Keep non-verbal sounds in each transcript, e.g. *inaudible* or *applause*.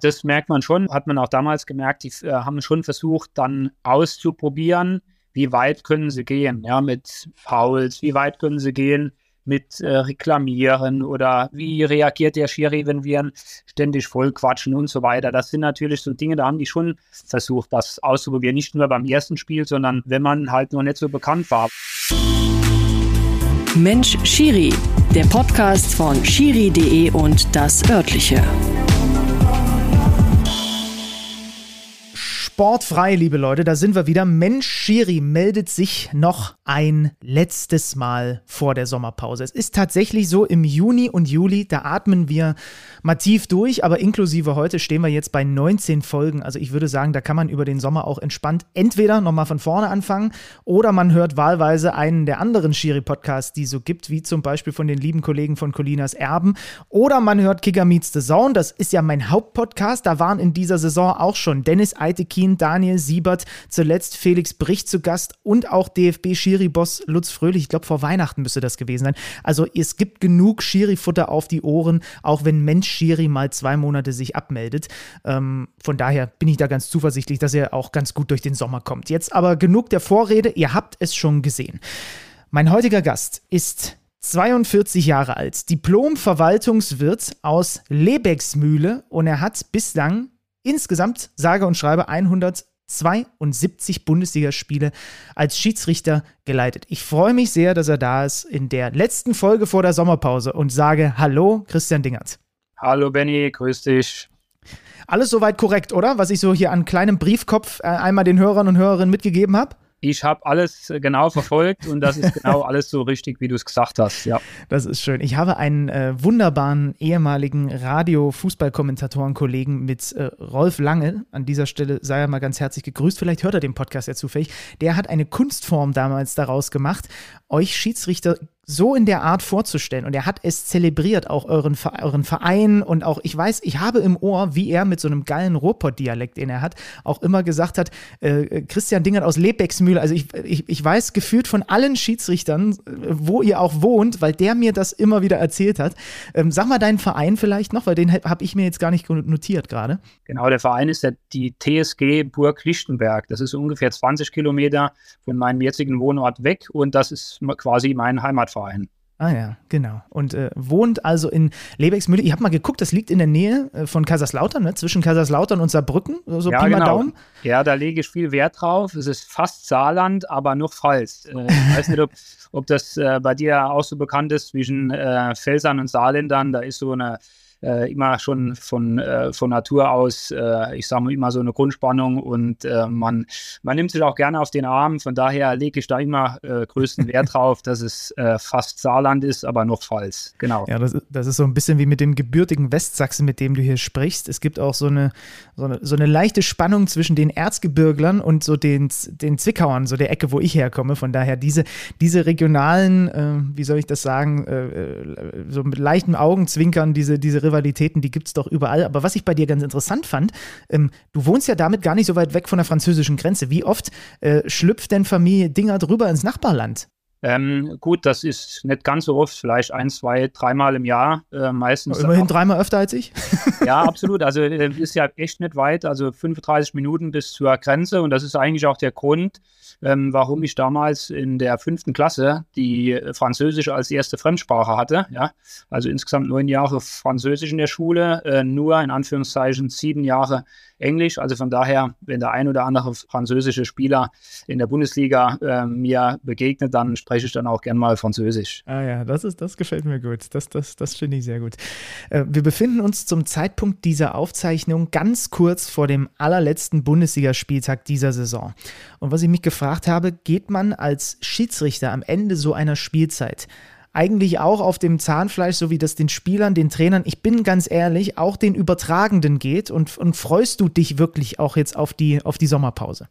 Das merkt man schon, hat man auch damals gemerkt, die äh, haben schon versucht, dann auszuprobieren, wie weit können sie gehen, ja, mit Fouls, wie weit können sie gehen mit äh, Reklamieren oder wie reagiert der Schiri, wenn wir ständig voll quatschen und so weiter. Das sind natürlich so Dinge, da haben die schon versucht, das auszuprobieren. Nicht nur beim ersten Spiel, sondern wenn man halt noch nicht so bekannt war. Mensch Schiri, der Podcast von schiri.de und das örtliche. Sportfrei, liebe Leute, da sind wir wieder. Mensch, Schiri meldet sich noch ein letztes Mal vor der Sommerpause. Es ist tatsächlich so, im Juni und Juli, da atmen wir mal tief durch, aber inklusive heute stehen wir jetzt bei 19 Folgen. Also ich würde sagen, da kann man über den Sommer auch entspannt entweder nochmal von vorne anfangen oder man hört wahlweise einen der anderen Schiri-Podcasts, die es so gibt, wie zum Beispiel von den lieben Kollegen von Colinas Erben oder man hört Kicker Meets the Zone. Das ist ja mein Hauptpodcast. Da waren in dieser Saison auch schon Dennis Eitekin Martin, Daniel Siebert, zuletzt Felix Bricht zu Gast und auch DFB-Schiri-Boss Lutz Fröhlich. Ich glaube, vor Weihnachten müsste das gewesen sein. Also es gibt genug Schiri-Futter auf die Ohren, auch wenn Mensch Schiri mal zwei Monate sich abmeldet. Ähm, von daher bin ich da ganz zuversichtlich, dass er auch ganz gut durch den Sommer kommt. Jetzt aber genug der Vorrede, ihr habt es schon gesehen. Mein heutiger Gast ist 42 Jahre alt, Diplom-Verwaltungswirt aus Lebecksmühle und er hat bislang insgesamt sage und schreibe 172 Bundesligaspiele als Schiedsrichter geleitet. Ich freue mich sehr, dass er da ist in der letzten Folge vor der Sommerpause und sage Hallo, Christian Dingert. Hallo Benny, grüß dich. Alles soweit korrekt, oder? Was ich so hier an kleinem Briefkopf äh, einmal den Hörern und Hörerinnen mitgegeben habe? Ich habe alles äh, genau verfolgt und das ist genau *laughs* alles so richtig, wie du es gesagt hast. Ja. Das ist schön. Ich habe einen äh, wunderbaren ehemaligen Radio-Fußballkommentatoren-Kollegen mit äh, Rolf Lange. An dieser Stelle sei er mal ganz herzlich gegrüßt. Vielleicht hört er den Podcast ja zufällig. Der hat eine Kunstform damals daraus gemacht, euch Schiedsrichter so in der Art vorzustellen. Und er hat es zelebriert, auch euren, euren Verein und auch, ich weiß, ich habe im Ohr, wie er mit so einem geilen Ruhrpott-Dialekt, den er hat, auch immer gesagt hat, äh, Christian Dingert aus Lebecksmühle. Also ich, ich, ich weiß gefühlt von allen Schiedsrichtern, wo ihr auch wohnt, weil der mir das immer wieder erzählt hat. Ähm, sag mal deinen Verein vielleicht noch, weil den habe ich mir jetzt gar nicht notiert gerade. Genau, der Verein ist der, die TSG Burg Lichtenberg. Das ist ungefähr 20 Kilometer von meinem jetzigen Wohnort weg und das ist quasi mein Heimatverein. Verein. Ah ja, genau. Und äh, wohnt also in Lebecksmühle. Ich habe mal geguckt, das liegt in der Nähe äh, von Kaiserslautern, ne? zwischen Kaiserslautern und Saarbrücken, so ja, Pi genau. Daumen. Ja, da lege ich viel Wert drauf. Es ist fast Saarland, aber noch Pfalz. Äh, ich weiß nicht, ob, ob das äh, bei dir auch so bekannt ist zwischen äh, Felsern und Saarländern. Da ist so eine äh, immer schon von, äh, von Natur aus, äh, ich sage mal, immer so eine Grundspannung und äh, man, man nimmt sich auch gerne auf den Arm. Von daher lege ich da immer äh, größten Wert *laughs* drauf, dass es äh, fast Saarland ist, aber noch Pfalz. Genau. Ja, das, das ist so ein bisschen wie mit dem gebürtigen Westsachsen, mit dem du hier sprichst. Es gibt auch so eine, so eine, so eine leichte Spannung zwischen den Erzgebirglern und so den, den Zwickauern, so der Ecke, wo ich herkomme. Von daher diese, diese regionalen, wie soll ich das sagen, so mit leichtem Augenzwinkern, diese, diese Rivalitäten, die gibt es doch überall. Aber was ich bei dir ganz interessant fand, ähm, du wohnst ja damit gar nicht so weit weg von der französischen Grenze. Wie oft äh, schlüpft denn Familie Dinger drüber ins Nachbarland? Ähm, gut, das ist nicht ganz so oft, vielleicht ein, zwei, dreimal im Jahr äh, meistens. Immerhin dreimal öfter als ich. *laughs* ja, absolut. Also äh, ist ja echt nicht weit, also 35 Minuten bis zur Grenze und das ist eigentlich auch der Grund, ähm, warum ich damals in der fünften Klasse die Französisch als erste Fremdsprache hatte. Ja? Also insgesamt neun Jahre Französisch in der Schule, äh, nur in Anführungszeichen sieben Jahre Englisch. Also von daher, wenn der ein oder andere französische Spieler in der Bundesliga äh, mir begegnet, dann spreche ich dann auch gern mal Französisch. Ah ja, das ist, das gefällt mir gut. Das, das, das finde ich sehr gut. Äh, wir befinden uns zum Zeitpunkt dieser Aufzeichnung ganz kurz vor dem allerletzten Bundesligaspieltag dieser Saison. Und was ich mich gefragt habe, geht man als Schiedsrichter am Ende so einer Spielzeit eigentlich auch auf dem Zahnfleisch, so wie das den Spielern, den Trainern, ich bin ganz ehrlich, auch den Übertragenden geht und, und freust du dich wirklich auch jetzt auf die, auf die Sommerpause?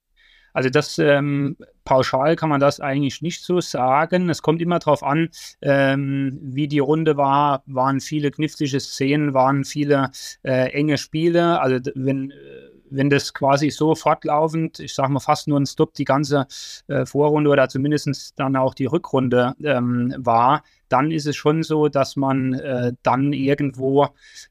Also das ähm, pauschal kann man das eigentlich nicht so sagen. Es kommt immer darauf an, ähm, wie die Runde war. Waren viele knifflige Szenen, waren viele äh, enge Spiele. Also wenn äh, wenn das quasi so fortlaufend, ich sage mal fast nur ein Stop, die ganze äh, Vorrunde oder zumindest dann auch die Rückrunde ähm, war, dann ist es schon so, dass man äh, dann irgendwo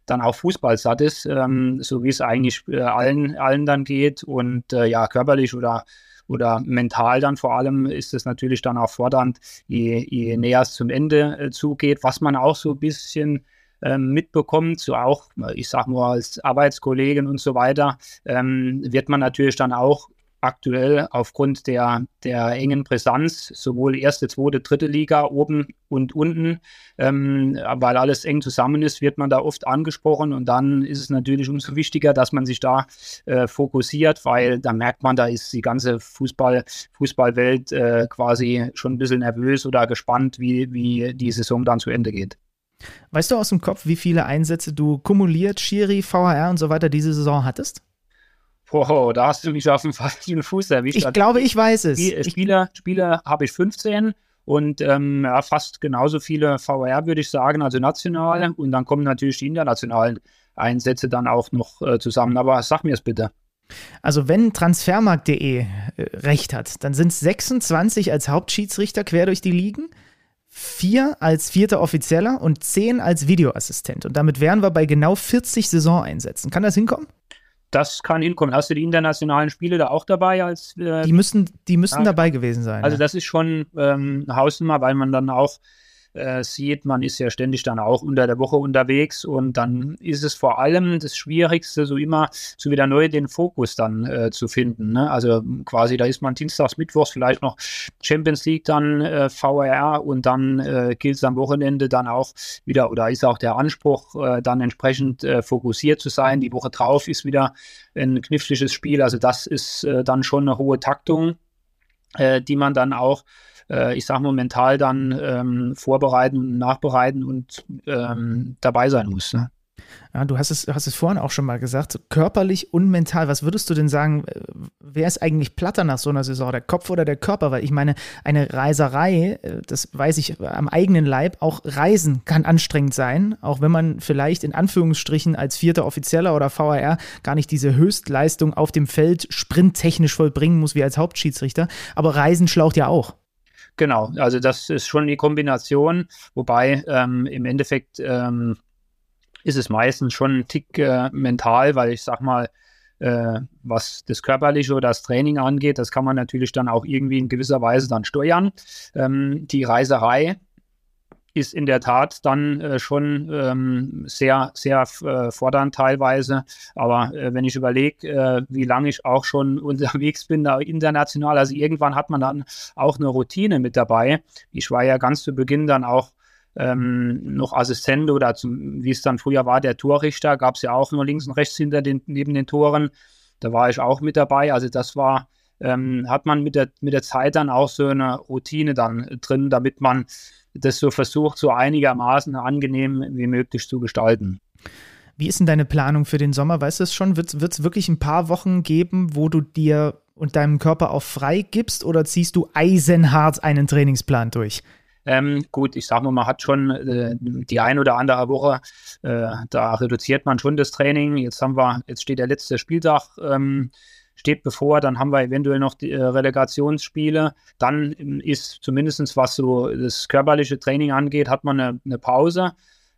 dann auch Fußball satt ist, ähm, so wie es eigentlich äh, allen, allen dann geht. Und äh, ja, körperlich oder oder mental dann vor allem ist es natürlich dann auch fordernd, je, je näher es zum Ende äh, zugeht, was man auch so ein bisschen ähm, mitbekommt, so auch, ich sag mal, als Arbeitskollegen und so weiter, ähm, wird man natürlich dann auch aktuell aufgrund der, der engen Brisanz, sowohl erste, zweite, dritte Liga oben und unten, ähm, weil alles eng zusammen ist, wird man da oft angesprochen und dann ist es natürlich umso wichtiger, dass man sich da äh, fokussiert, weil da merkt man, da ist die ganze Fußball, Fußballwelt äh, quasi schon ein bisschen nervös oder gespannt, wie, wie die Saison dann zu Ende geht. Weißt du aus dem Kopf, wie viele Einsätze du kumuliert, Schiri, VHR und so weiter diese Saison hattest? Wow, da hast du mich auf dem *laughs* falschen Fuß erwischt. Ich glaube, ich weiß es. Spieler, Spieler habe ich 15 und ähm, ja, fast genauso viele VR, würde ich sagen, also national. Und dann kommen natürlich die internationalen Einsätze dann auch noch äh, zusammen. Aber sag mir es bitte. Also wenn transfermarkt.de äh, recht hat, dann sind es 26 als Hauptschiedsrichter quer durch die Ligen, vier als vierter Offizieller und zehn als Videoassistent. Und damit wären wir bei genau 40 Saisoneinsätzen. Kann das hinkommen? das kann hinkommen. Hast du die internationalen Spiele da auch dabei? Als, äh, die müssen, die müssen ja, dabei gewesen sein. Also, ja. das ist schon ähm, eine Hausnummer, weil man dann auch äh, sieht, man ist ja ständig dann auch unter der Woche unterwegs und dann ist es vor allem das Schwierigste, so immer so wieder neu den Fokus dann äh, zu finden. Ne? Also quasi, da ist man dienstags, mittwochs vielleicht noch Champions League, dann äh, VRR und dann äh, gilt es am Wochenende dann auch wieder oder ist auch der Anspruch, äh, dann entsprechend äh, fokussiert zu sein. Die Woche drauf ist wieder ein kniffliges Spiel. Also das ist äh, dann schon eine hohe Taktung, die man dann auch äh, ich sag mal, mental dann ähm, vorbereiten und nachbereiten und ähm, dabei sein muss. Ne? Ja, du hast es, hast es vorhin auch schon mal gesagt, körperlich und mental. Was würdest du denn sagen, äh, wer ist eigentlich platter nach so einer Saison, der Kopf oder der Körper? Weil ich meine, eine Reiserei, äh, das weiß ich am eigenen Leib, auch Reisen kann anstrengend sein, auch wenn man vielleicht in Anführungsstrichen als vierter Offizieller oder VAR gar nicht diese Höchstleistung auf dem Feld sprinttechnisch vollbringen muss wie als Hauptschiedsrichter. Aber Reisen schlaucht ja auch. Genau, also das ist schon die Kombination, wobei ähm, im Endeffekt ähm, ist es meistens schon ein Tick äh, mental, weil ich sag mal, äh, was das Körperliche oder das Training angeht, das kann man natürlich dann auch irgendwie in gewisser Weise dann steuern. Ähm, die Reiserei ist in der Tat dann äh, schon ähm, sehr, sehr äh, fordernd teilweise. Aber äh, wenn ich überlege, äh, wie lange ich auch schon *laughs* unterwegs bin, da international, also irgendwann hat man dann auch eine Routine mit dabei. Ich war ja ganz zu Beginn dann auch ähm, noch Assistent oder zum, wie es dann früher war, der Torrichter, gab es ja auch nur links und rechts hinter den, neben den Toren. Da war ich auch mit dabei. Also das war, ähm, hat man mit der, mit der Zeit dann auch so eine Routine dann drin, damit man das so versucht, so einigermaßen angenehm wie möglich zu gestalten. Wie ist denn deine Planung für den Sommer? Weißt du es schon? Wird es wirklich ein paar Wochen geben, wo du dir und deinem Körper auch frei gibst oder ziehst du eisenhart einen Trainingsplan durch? Ähm, gut, ich sag mal, man hat schon äh, die ein oder andere Woche, äh, da reduziert man schon das Training. Jetzt haben wir, jetzt steht der letzte Spieltag ähm, steht bevor. Dann haben wir eventuell noch die äh, Relegationsspiele. Dann ähm, ist zumindest was so das körperliche Training angeht, hat man eine, eine Pause.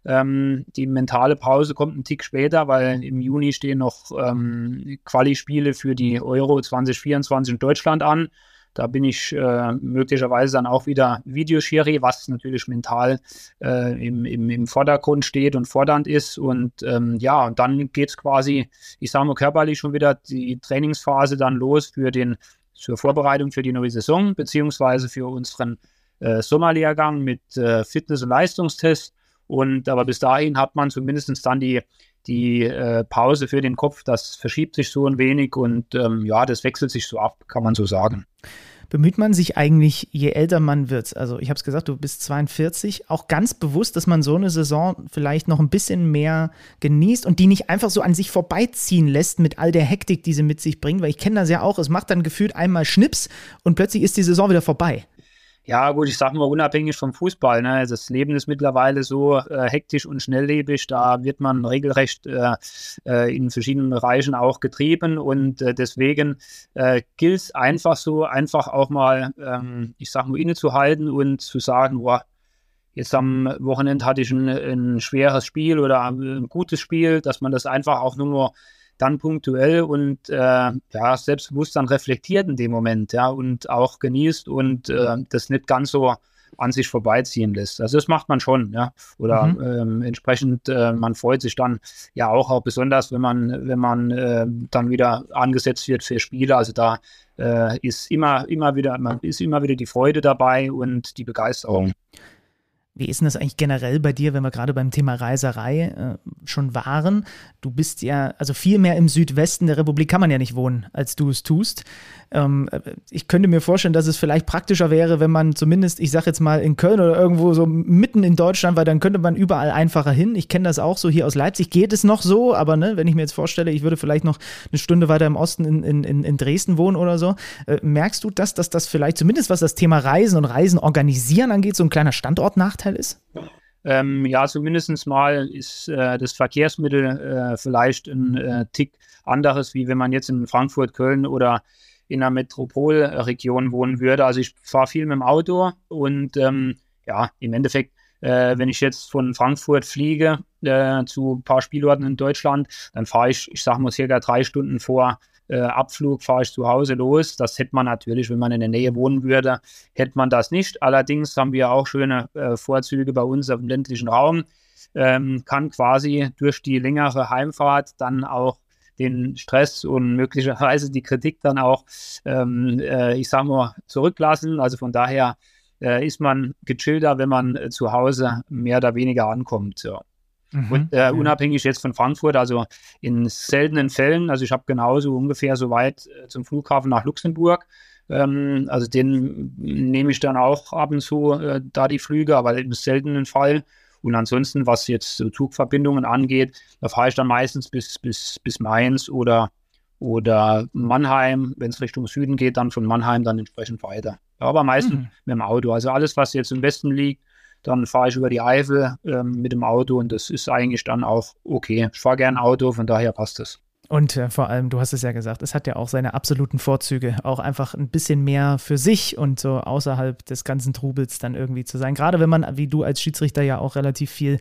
Ähm, die mentale Pause kommt einen Tick später, weil im Juni stehen noch ähm, Quali-Spiele für die Euro 2024 in Deutschland an. Da bin ich äh, möglicherweise dann auch wieder Videoschiri, was natürlich mental äh, im, im, im, Vordergrund steht und fordernd ist. Und ähm, ja, und dann geht es quasi, ich sage mal körperlich schon wieder die Trainingsphase dann los für den, zur Vorbereitung für die neue Saison, beziehungsweise für unseren äh, Sommerlehrgang mit äh, Fitness- und Leistungstest. Und aber bis dahin hat man zumindest dann die, die äh, Pause für den Kopf, das verschiebt sich so ein wenig und ähm, ja, das wechselt sich so ab, kann man so sagen. Bemüht man sich eigentlich, je älter man wird, also ich habe es gesagt, du bist 42, auch ganz bewusst, dass man so eine Saison vielleicht noch ein bisschen mehr genießt und die nicht einfach so an sich vorbeiziehen lässt mit all der Hektik, die sie mit sich bringt, weil ich kenne das ja auch, es macht dann gefühlt einmal Schnips und plötzlich ist die Saison wieder vorbei. Ja, gut, ich sag mal, unabhängig vom Fußball. Ne? Das Leben ist mittlerweile so äh, hektisch und schnelllebig. Da wird man regelrecht äh, äh, in verschiedenen Bereichen auch getrieben. Und äh, deswegen äh, gilt es einfach so, einfach auch mal, ähm, ich sag mal, innezuhalten und zu sagen, boah, jetzt am Wochenende hatte ich ein, ein schweres Spiel oder ein gutes Spiel, dass man das einfach auch nur dann punktuell und äh, ja, selbstbewusst dann reflektiert in dem Moment, ja, und auch genießt und äh, das nicht ganz so an sich vorbeiziehen lässt. Also das macht man schon, ja. Oder mhm. ähm, entsprechend, äh, man freut sich dann ja auch, auch besonders, wenn man, wenn man äh, dann wieder angesetzt wird für Spiele. Also da äh, ist immer, immer wieder, man ist immer wieder die Freude dabei und die Begeisterung. Wie ist denn das eigentlich generell bei dir, wenn wir gerade beim Thema Reiserei äh, schon waren? Du bist ja, also viel mehr im Südwesten der Republik kann man ja nicht wohnen, als du es tust. Ähm, ich könnte mir vorstellen, dass es vielleicht praktischer wäre, wenn man zumindest, ich sag jetzt mal in Köln oder irgendwo so mitten in Deutschland, weil dann könnte man überall einfacher hin. Ich kenne das auch so hier aus Leipzig, geht es noch so, aber ne, wenn ich mir jetzt vorstelle, ich würde vielleicht noch eine Stunde weiter im Osten in, in, in Dresden wohnen oder so, äh, merkst du das, dass das vielleicht zumindest was das Thema Reisen und Reisen organisieren angeht, so ein kleiner Standortnachteil ist? Ähm, ja, zumindest mal ist äh, das Verkehrsmittel äh, vielleicht ein äh, Tick anderes, wie wenn man jetzt in Frankfurt, Köln oder in einer Metropolregion wohnen würde. Also ich fahre viel mit dem Auto und ähm, ja, im Endeffekt, äh, wenn ich jetzt von Frankfurt fliege äh, zu ein paar Spielorten in Deutschland, dann fahre ich, ich sage mal, circa drei Stunden vor äh, Abflug fahre ich zu Hause los. Das hätte man natürlich, wenn man in der Nähe wohnen würde, hätte man das nicht. Allerdings haben wir auch schöne äh, Vorzüge bei uns dem ländlichen Raum. Ähm, kann quasi durch die längere Heimfahrt dann auch den Stress und möglicherweise die Kritik dann auch, ähm, äh, ich sage mal, zurücklassen. Also von daher äh, ist man gechillter, wenn man äh, zu Hause mehr oder weniger ankommt. Ja. Mhm. Und äh, unabhängig jetzt von Frankfurt, also in seltenen Fällen, also ich habe genauso ungefähr so weit äh, zum Flughafen nach Luxemburg. Ähm, also den nehme ich dann auch ab und zu äh, da die Flüge, aber im seltenen Fall und ansonsten, was jetzt so Zugverbindungen angeht, da fahre ich dann meistens bis, bis, bis Mainz oder, oder Mannheim. Wenn es Richtung Süden geht, dann von Mannheim dann entsprechend weiter. Aber meistens mhm. mit dem Auto. Also alles, was jetzt im Westen liegt, dann fahre ich über die Eifel ähm, mit dem Auto und das ist eigentlich dann auch okay. Ich fahre gern Auto, von daher passt das. Und äh, vor allem, du hast es ja gesagt, es hat ja auch seine absoluten Vorzüge, auch einfach ein bisschen mehr für sich und so außerhalb des ganzen Trubels dann irgendwie zu sein. Gerade wenn man, wie du als Schiedsrichter ja auch relativ viel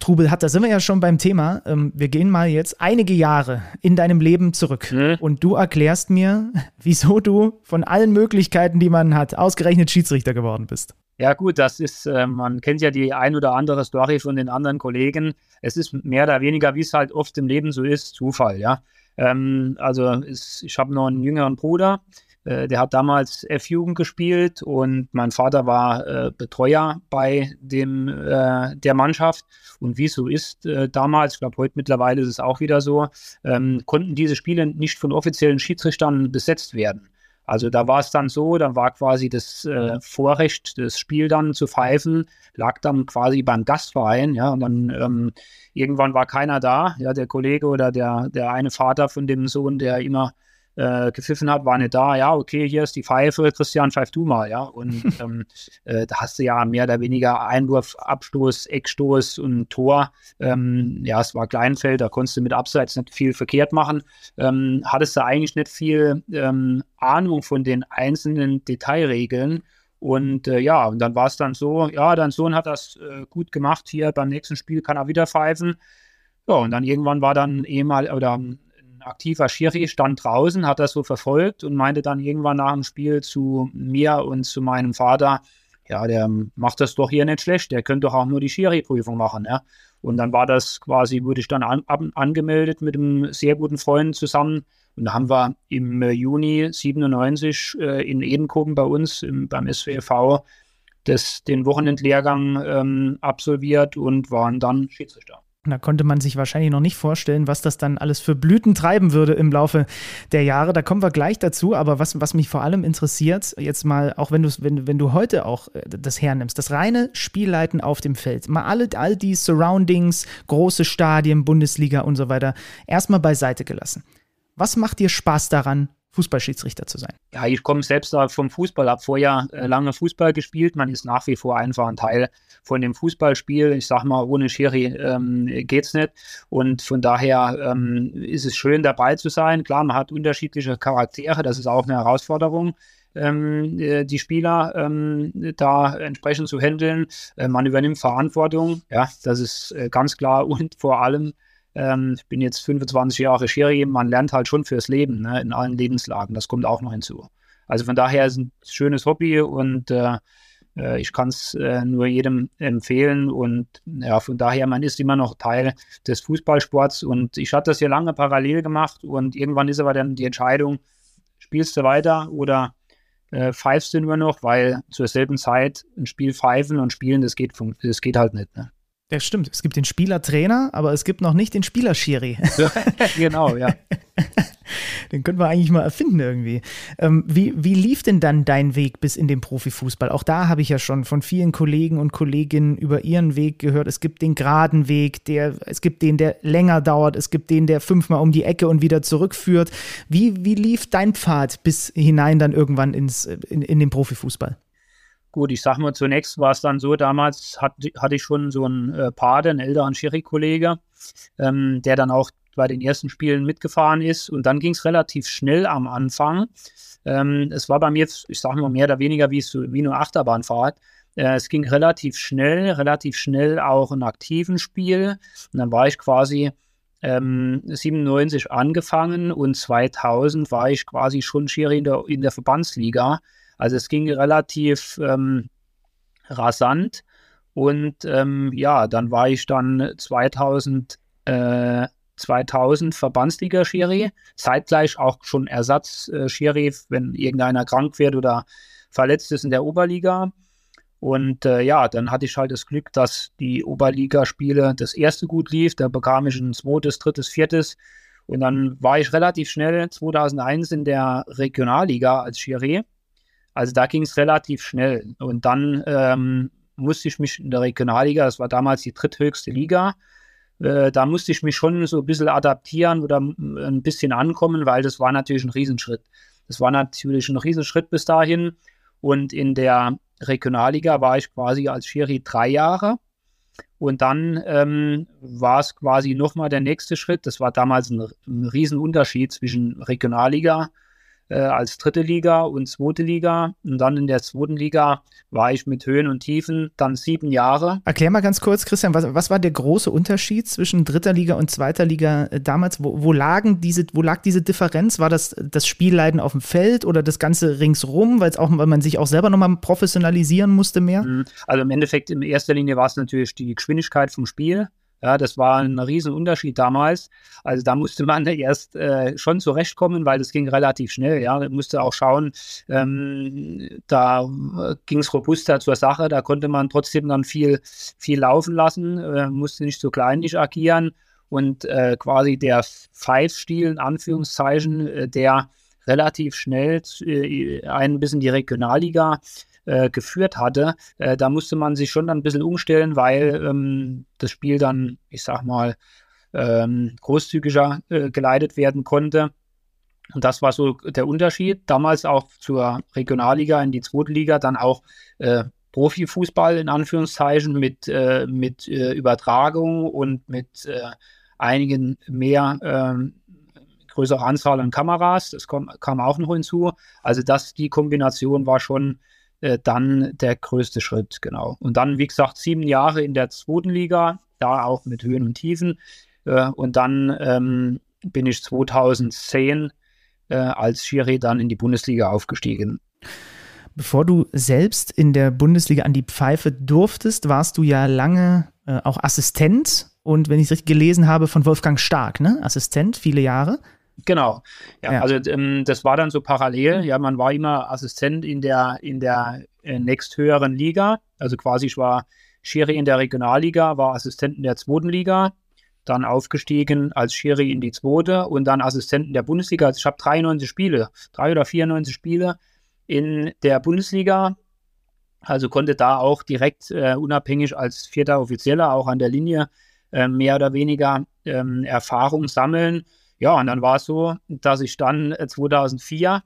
Trubel hat, da sind wir ja schon beim Thema. Ähm, wir gehen mal jetzt einige Jahre in deinem Leben zurück mhm. und du erklärst mir, *laughs* wieso du von allen Möglichkeiten, die man hat, ausgerechnet Schiedsrichter geworden bist. Ja gut, das ist, äh, man kennt ja die ein oder andere Story von den anderen Kollegen. Es ist mehr oder weniger, wie es halt oft im Leben so ist, Zufall, ja. Ähm, also ist, ich habe noch einen jüngeren Bruder, äh, der hat damals F-Jugend gespielt und mein Vater war äh, Betreuer bei dem, äh, der Mannschaft. Und wie es so ist äh, damals, ich glaube heute mittlerweile ist es auch wieder so, ähm, konnten diese Spiele nicht von offiziellen Schiedsrichtern besetzt werden. Also da war es dann so, dann war quasi das äh, Vorrecht, das Spiel dann zu pfeifen, lag dann quasi beim Gastverein, ja, und dann ähm, irgendwann war keiner da, ja, der Kollege oder der, der eine Vater von dem Sohn, der immer äh, gepfiffen hat, war nicht da. Ja, okay, hier ist die Pfeife, Christian, pfeif du mal, ja. Und *laughs* ähm, äh, da hast du ja mehr oder weniger Einwurf, Abstoß, Eckstoß und Tor. Ähm, ja, es war Kleinfeld, da konntest du mit Abseits nicht viel verkehrt machen. Ähm, hattest du eigentlich nicht viel ähm, Ahnung von den einzelnen Detailregeln. Und äh, ja, und dann war es dann so, ja, dein Sohn hat das äh, gut gemacht, hier beim nächsten Spiel kann er wieder pfeifen. Ja, und dann irgendwann war dann ehemal oder aktiver Schiri stand draußen, hat das so verfolgt und meinte dann irgendwann nach dem Spiel zu mir und zu meinem Vater, ja, der macht das doch hier nicht schlecht, der könnte doch auch nur die Schiri-Prüfung machen, ja. Und dann war das quasi, wurde ich dann an, an, angemeldet mit einem sehr guten Freund zusammen. Und da haben wir im Juni 97 äh, in Edenkoben bei uns im, beim SWV das, den Wochenendlehrgang ähm, absolviert und waren dann Schiedsrichter. Da konnte man sich wahrscheinlich noch nicht vorstellen, was das dann alles für Blüten treiben würde im Laufe der Jahre. Da kommen wir gleich dazu. Aber was, was mich vor allem interessiert, jetzt mal, auch wenn, wenn, wenn du heute auch äh, das hernimmst, das reine Spielleiten auf dem Feld, mal alle, all die Surroundings, große Stadien, Bundesliga und so weiter, erstmal beiseite gelassen. Was macht dir Spaß daran, Fußballschiedsrichter zu sein? Ja, ich komme selbst vom Fußball, habe vorher äh, lange Fußball gespielt. Man ist nach wie vor einfach ein Teil von dem Fußballspiel. Ich sage mal, ohne Schiri ähm, es nicht. Und von daher ähm, ist es schön, dabei zu sein. Klar, man hat unterschiedliche Charaktere, das ist auch eine Herausforderung ähm, äh, die Spieler ähm, da entsprechend zu handeln. Äh, man übernimmt Verantwortung, ja, das ist äh, ganz klar und vor allem ähm, ich bin jetzt 25 Jahre Schiri, man lernt halt schon fürs Leben, ne, in allen Lebenslagen. Das kommt auch noch hinzu. Also von daher ist es ein schönes Hobby und äh, äh ich kann es äh, nur jedem empfehlen und ja, von daher, man ist immer noch Teil des Fußballsports und ich hatte das ja lange parallel gemacht und irgendwann ist aber dann die Entscheidung, spielst du weiter oder äh, pfeifst du nur noch, weil zur selben Zeit ein Spiel pfeifen und spielen, das geht, das geht halt nicht. Ne? Ja, stimmt. Es gibt den Spielertrainer, aber es gibt noch nicht den Spielerschiri. *laughs* genau, ja. *laughs* Den können wir eigentlich mal erfinden irgendwie. Ähm, wie, wie lief denn dann dein Weg bis in den Profifußball? Auch da habe ich ja schon von vielen Kollegen und Kolleginnen über ihren Weg gehört. Es gibt den geraden Weg, der, es gibt den, der länger dauert, es gibt den, der fünfmal um die Ecke und wieder zurückführt. Wie, wie lief dein Pfad bis hinein dann irgendwann ins, in, in den Profifußball? Gut, ich sag mal, zunächst war es dann so, damals hat, hatte ich schon so einen äh, Pate, einen älteren Schiri-Kollege, ähm, der dann auch bei den ersten Spielen mitgefahren ist. Und dann ging es relativ schnell am Anfang. Ähm, es war bei mir ich sage mal, mehr oder weniger wie, so, wie eine Achterbahnfahrt. Äh, es ging relativ schnell, relativ schnell auch in aktiven Spiel. Und dann war ich quasi ähm, 97 angefangen und 2000 war ich quasi schon Schiri in der, in der Verbandsliga. Also es ging relativ ähm, rasant. Und ähm, ja, dann war ich dann 2000, äh, 2000 Verbandsliga-Schiri, zeitgleich auch schon Ersatz-Schiri, wenn irgendeiner krank wird oder verletzt ist in der Oberliga. Und äh, ja, dann hatte ich halt das Glück, dass die Oberligaspiele das erste gut lief. Da bekam ich ein zweites, drittes, viertes. Und dann war ich relativ schnell 2001 in der Regionalliga als Schiri. Also da ging es relativ schnell. Und dann ähm, musste ich mich in der Regionalliga, das war damals die dritthöchste Liga, äh, da musste ich mich schon so ein bisschen adaptieren oder ein bisschen ankommen, weil das war natürlich ein Riesenschritt. Das war natürlich ein Riesenschritt bis dahin. Und in der Regionalliga war ich quasi als Schiri drei Jahre. Und dann ähm, war es quasi nochmal der nächste Schritt. Das war damals ein, ein Riesenunterschied zwischen Regionalliga äh, als dritte Liga und zweite Liga. Und dann in der zweiten Liga war ich mit Höhen und Tiefen dann sieben Jahre. Erklär mal ganz kurz, Christian, was, was war der große Unterschied zwischen dritter Liga und zweiter Liga äh, damals? Wo, wo, lagen diese, wo lag diese Differenz? War das das Spielleiden auf dem Feld oder das Ganze ringsrum, weil es auch, weil man sich auch selber nochmal professionalisieren musste mehr? Mhm. Also im Endeffekt in erster Linie war es natürlich die Geschwindigkeit vom Spiel. Ja, das war ein Riesenunterschied damals. Also da musste man *laughs* erst äh, schon zurechtkommen, weil das ging relativ schnell. Ja, man musste auch schauen, ähm, da äh, ging es robuster zur Sache. Da konnte man trotzdem dann viel, viel laufen lassen, äh, musste nicht so kleinlich agieren. Und äh, quasi der Pfeifstil, in Anführungszeichen, äh, der relativ schnell äh, einen bis in die Regionalliga äh, geführt hatte, äh, da musste man sich schon dann ein bisschen umstellen, weil ähm, das Spiel dann, ich sag mal, ähm, großzügiger äh, geleitet werden konnte. Und das war so der Unterschied. Damals auch zur Regionalliga in die zweite Liga, dann auch äh, Profifußball in Anführungszeichen mit, äh, mit äh, Übertragung und mit äh, einigen mehr ähm, größere Anzahl an Kameras. Das kam, kam auch noch hinzu. Also das, die Kombination war schon äh, dann der größte Schritt, genau. Und dann, wie gesagt, sieben Jahre in der zweiten Liga, da auch mit Höhen und Tiefen. Äh, und dann ähm, bin ich 2010 äh, als Schiri dann in die Bundesliga aufgestiegen. Bevor du selbst in der Bundesliga an die Pfeife durftest, warst du ja lange äh, auch Assistent und wenn ich es richtig gelesen habe, von Wolfgang Stark, ne? Assistent, viele Jahre. Genau. Ja, ja. also ähm, das war dann so parallel. Ja, man war immer Assistent in der, in der äh, nächsthöheren Liga. Also quasi, ich war Schiri in der Regionalliga, war Assistent in der zweiten Liga, dann aufgestiegen als Schiri in die zweite und dann Assistent in der Bundesliga. Also ich habe 93 Spiele, drei oder 94 Spiele in der Bundesliga. Also konnte da auch direkt äh, unabhängig als vierter Offizieller auch an der Linie äh, mehr oder weniger ähm, Erfahrung sammeln Ja, und dann war es so, dass ich dann 2004 äh,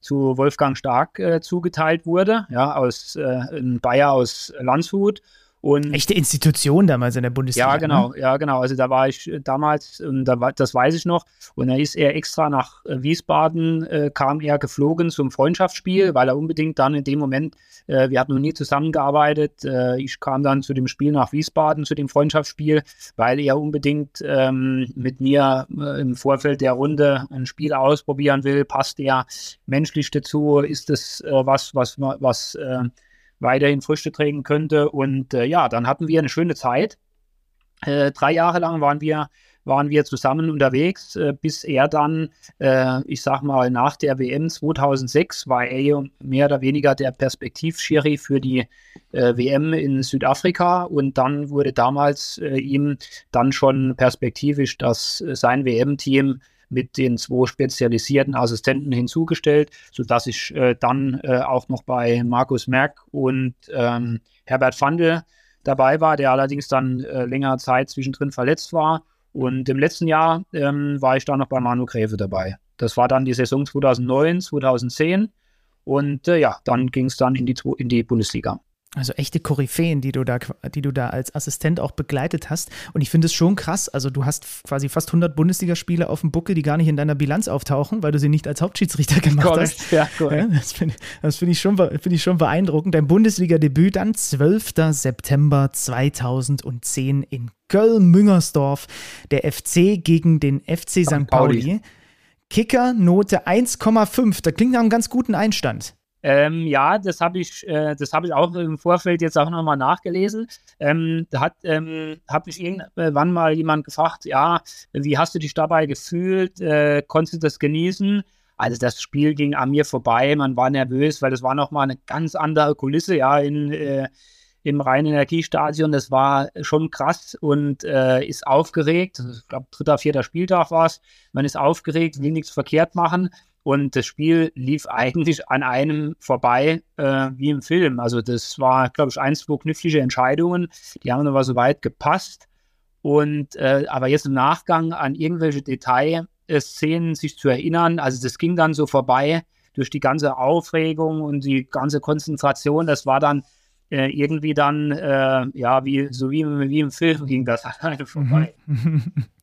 zu Wolfgang Stark äh, zugeteilt wurde, ja, aus äh, Bayer aus Landshut und Echte Institution damals in der Bundesliga. Ja, genau, ne? ja, genau. Also da war ich äh, damals, und da war, das weiß ich noch. Und da ist er extra nach äh, Wiesbaden, äh, kam er geflogen zum Freundschaftsspiel, weil er unbedingt dann in dem Moment, äh, wir hatten noch nie zusammengearbeitet, äh, ich kam dann zu dem Spiel nach Wiesbaden, zu dem Freundschaftsspiel, weil er unbedingt ähm, mit mir äh, im Vorfeld der Runde ein Spiel ausprobieren will. Passt er menschlich dazu? Ist es was, was, was weiterhin Früchte tragen könnte. Und äh, ja, dann hatten wir eine schöne Zeit. Äh, drei Jahre lang waren wir, waren wir zusammen unterwegs, äh, bis er dann, äh, ich sag mal, nach der WM 2006 war er mehr oder weniger der Perspektivschiri für die äh, WM in Südafrika und dann wurde damals äh, ihm dann schon perspektivisch dass sein WM-Team mit den zwei spezialisierten Assistenten hinzugestellt, sodass ich äh, dann äh, auch noch bei Markus Merck und ähm, Herbert Fandel dabei war, der allerdings dann äh, längere Zeit zwischendrin verletzt war. Und im letzten Jahr ähm, war ich dann noch bei Manu Gräfe dabei. Das war dann die Saison 2009, 2010. Und äh, ja, dann ging es dann in die, in die Bundesliga. Also echte Koryphäen, die du da, die du da als Assistent auch begleitet hast. Und ich finde es schon krass. Also du hast quasi fast 100 Bundesligaspiele auf dem Buckel, die gar nicht in deiner Bilanz auftauchen, weil du sie nicht als Hauptschiedsrichter gemacht korrekt, hast. Ja, korrekt. Ja, das finde find ich, schon, find ich schon beeindruckend. Dein Bundesliga-Debüt dann 12. September 2010 in Köln-Müngersdorf. Der FC gegen den FC St. Pauli. Pauli. Kicker-Note 1,5. Da klingt nach einem ganz guten Einstand. Ähm, ja, das habe ich, äh, das ich auch im Vorfeld jetzt auch nochmal nachgelesen. Ähm, da hat, ähm, hat mich irgendwann mal jemand gefragt, ja, wie hast du dich dabei gefühlt? Äh, konntest du das genießen? Also das Spiel ging an mir vorbei, man war nervös, weil das war nochmal eine ganz andere Kulisse, ja, in, äh, im Rhein-Energiestadion. Das war schon krass und äh, ist aufgeregt. Ich glaube, dritter, vierter Spieltag war es. Man ist aufgeregt, will nichts verkehrt machen. Und das Spiel lief eigentlich an einem vorbei, äh, wie im Film. Also das war, glaube ich, ein, zwei knifflige Entscheidungen. Die haben aber so weit gepasst. Und äh, aber jetzt im Nachgang an irgendwelche Detailszenen sich zu erinnern, also das ging dann so vorbei durch die ganze Aufregung und die ganze Konzentration. Das war dann äh, irgendwie dann, äh, ja, wie, so wie, wie im Film ging das *laughs* alleine vorbei. *laughs*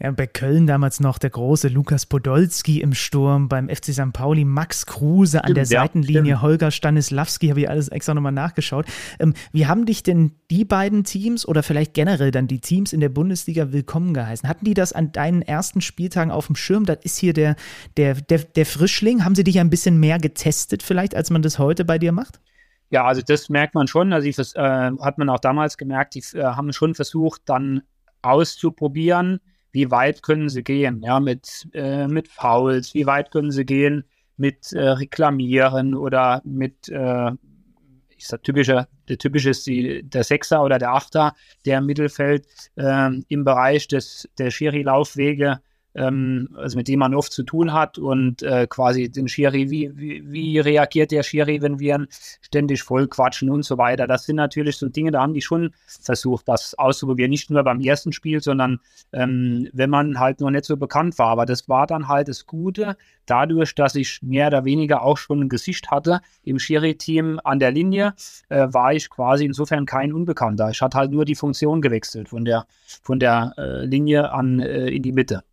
Ja, bei Köln damals noch der große Lukas Podolski im Sturm, beim FC St. Pauli Max Kruse an stimmt, der Seitenlinie, ja, Holger Stanislawski, habe ich alles extra nochmal nachgeschaut. Ähm, wie haben dich denn die beiden Teams oder vielleicht generell dann die Teams in der Bundesliga willkommen geheißen? Hatten die das an deinen ersten Spieltagen auf dem Schirm? Das ist hier der, der, der, der Frischling. Haben sie dich ein bisschen mehr getestet vielleicht, als man das heute bei dir macht? Ja, also das merkt man schon. Also das, äh, hat man auch damals gemerkt, die äh, haben schon versucht, dann auszuprobieren, wie weit können sie gehen, ja, mit, äh, mit Fouls, wie weit können sie gehen mit äh, Reklamieren oder mit, äh, ich sag, typischer, der typische ist die, der Sechser oder der Achter, der im Mittelfeld äh, im Bereich des, der Schiri-Laufwege ähm, also mit dem man oft zu tun hat und äh, quasi den Schiri, wie, wie, wie, reagiert der Schiri, wenn wir ständig voll quatschen und so weiter. Das sind natürlich so Dinge, da haben die schon versucht, das auszuprobieren. Nicht nur beim ersten Spiel, sondern ähm, wenn man halt noch nicht so bekannt war. Aber das war dann halt das Gute, dadurch, dass ich mehr oder weniger auch schon ein Gesicht hatte im Schiri-Team an der Linie, äh, war ich quasi insofern kein Unbekannter. Ich hatte halt nur die Funktion gewechselt von der, von der äh, Linie an äh, in die Mitte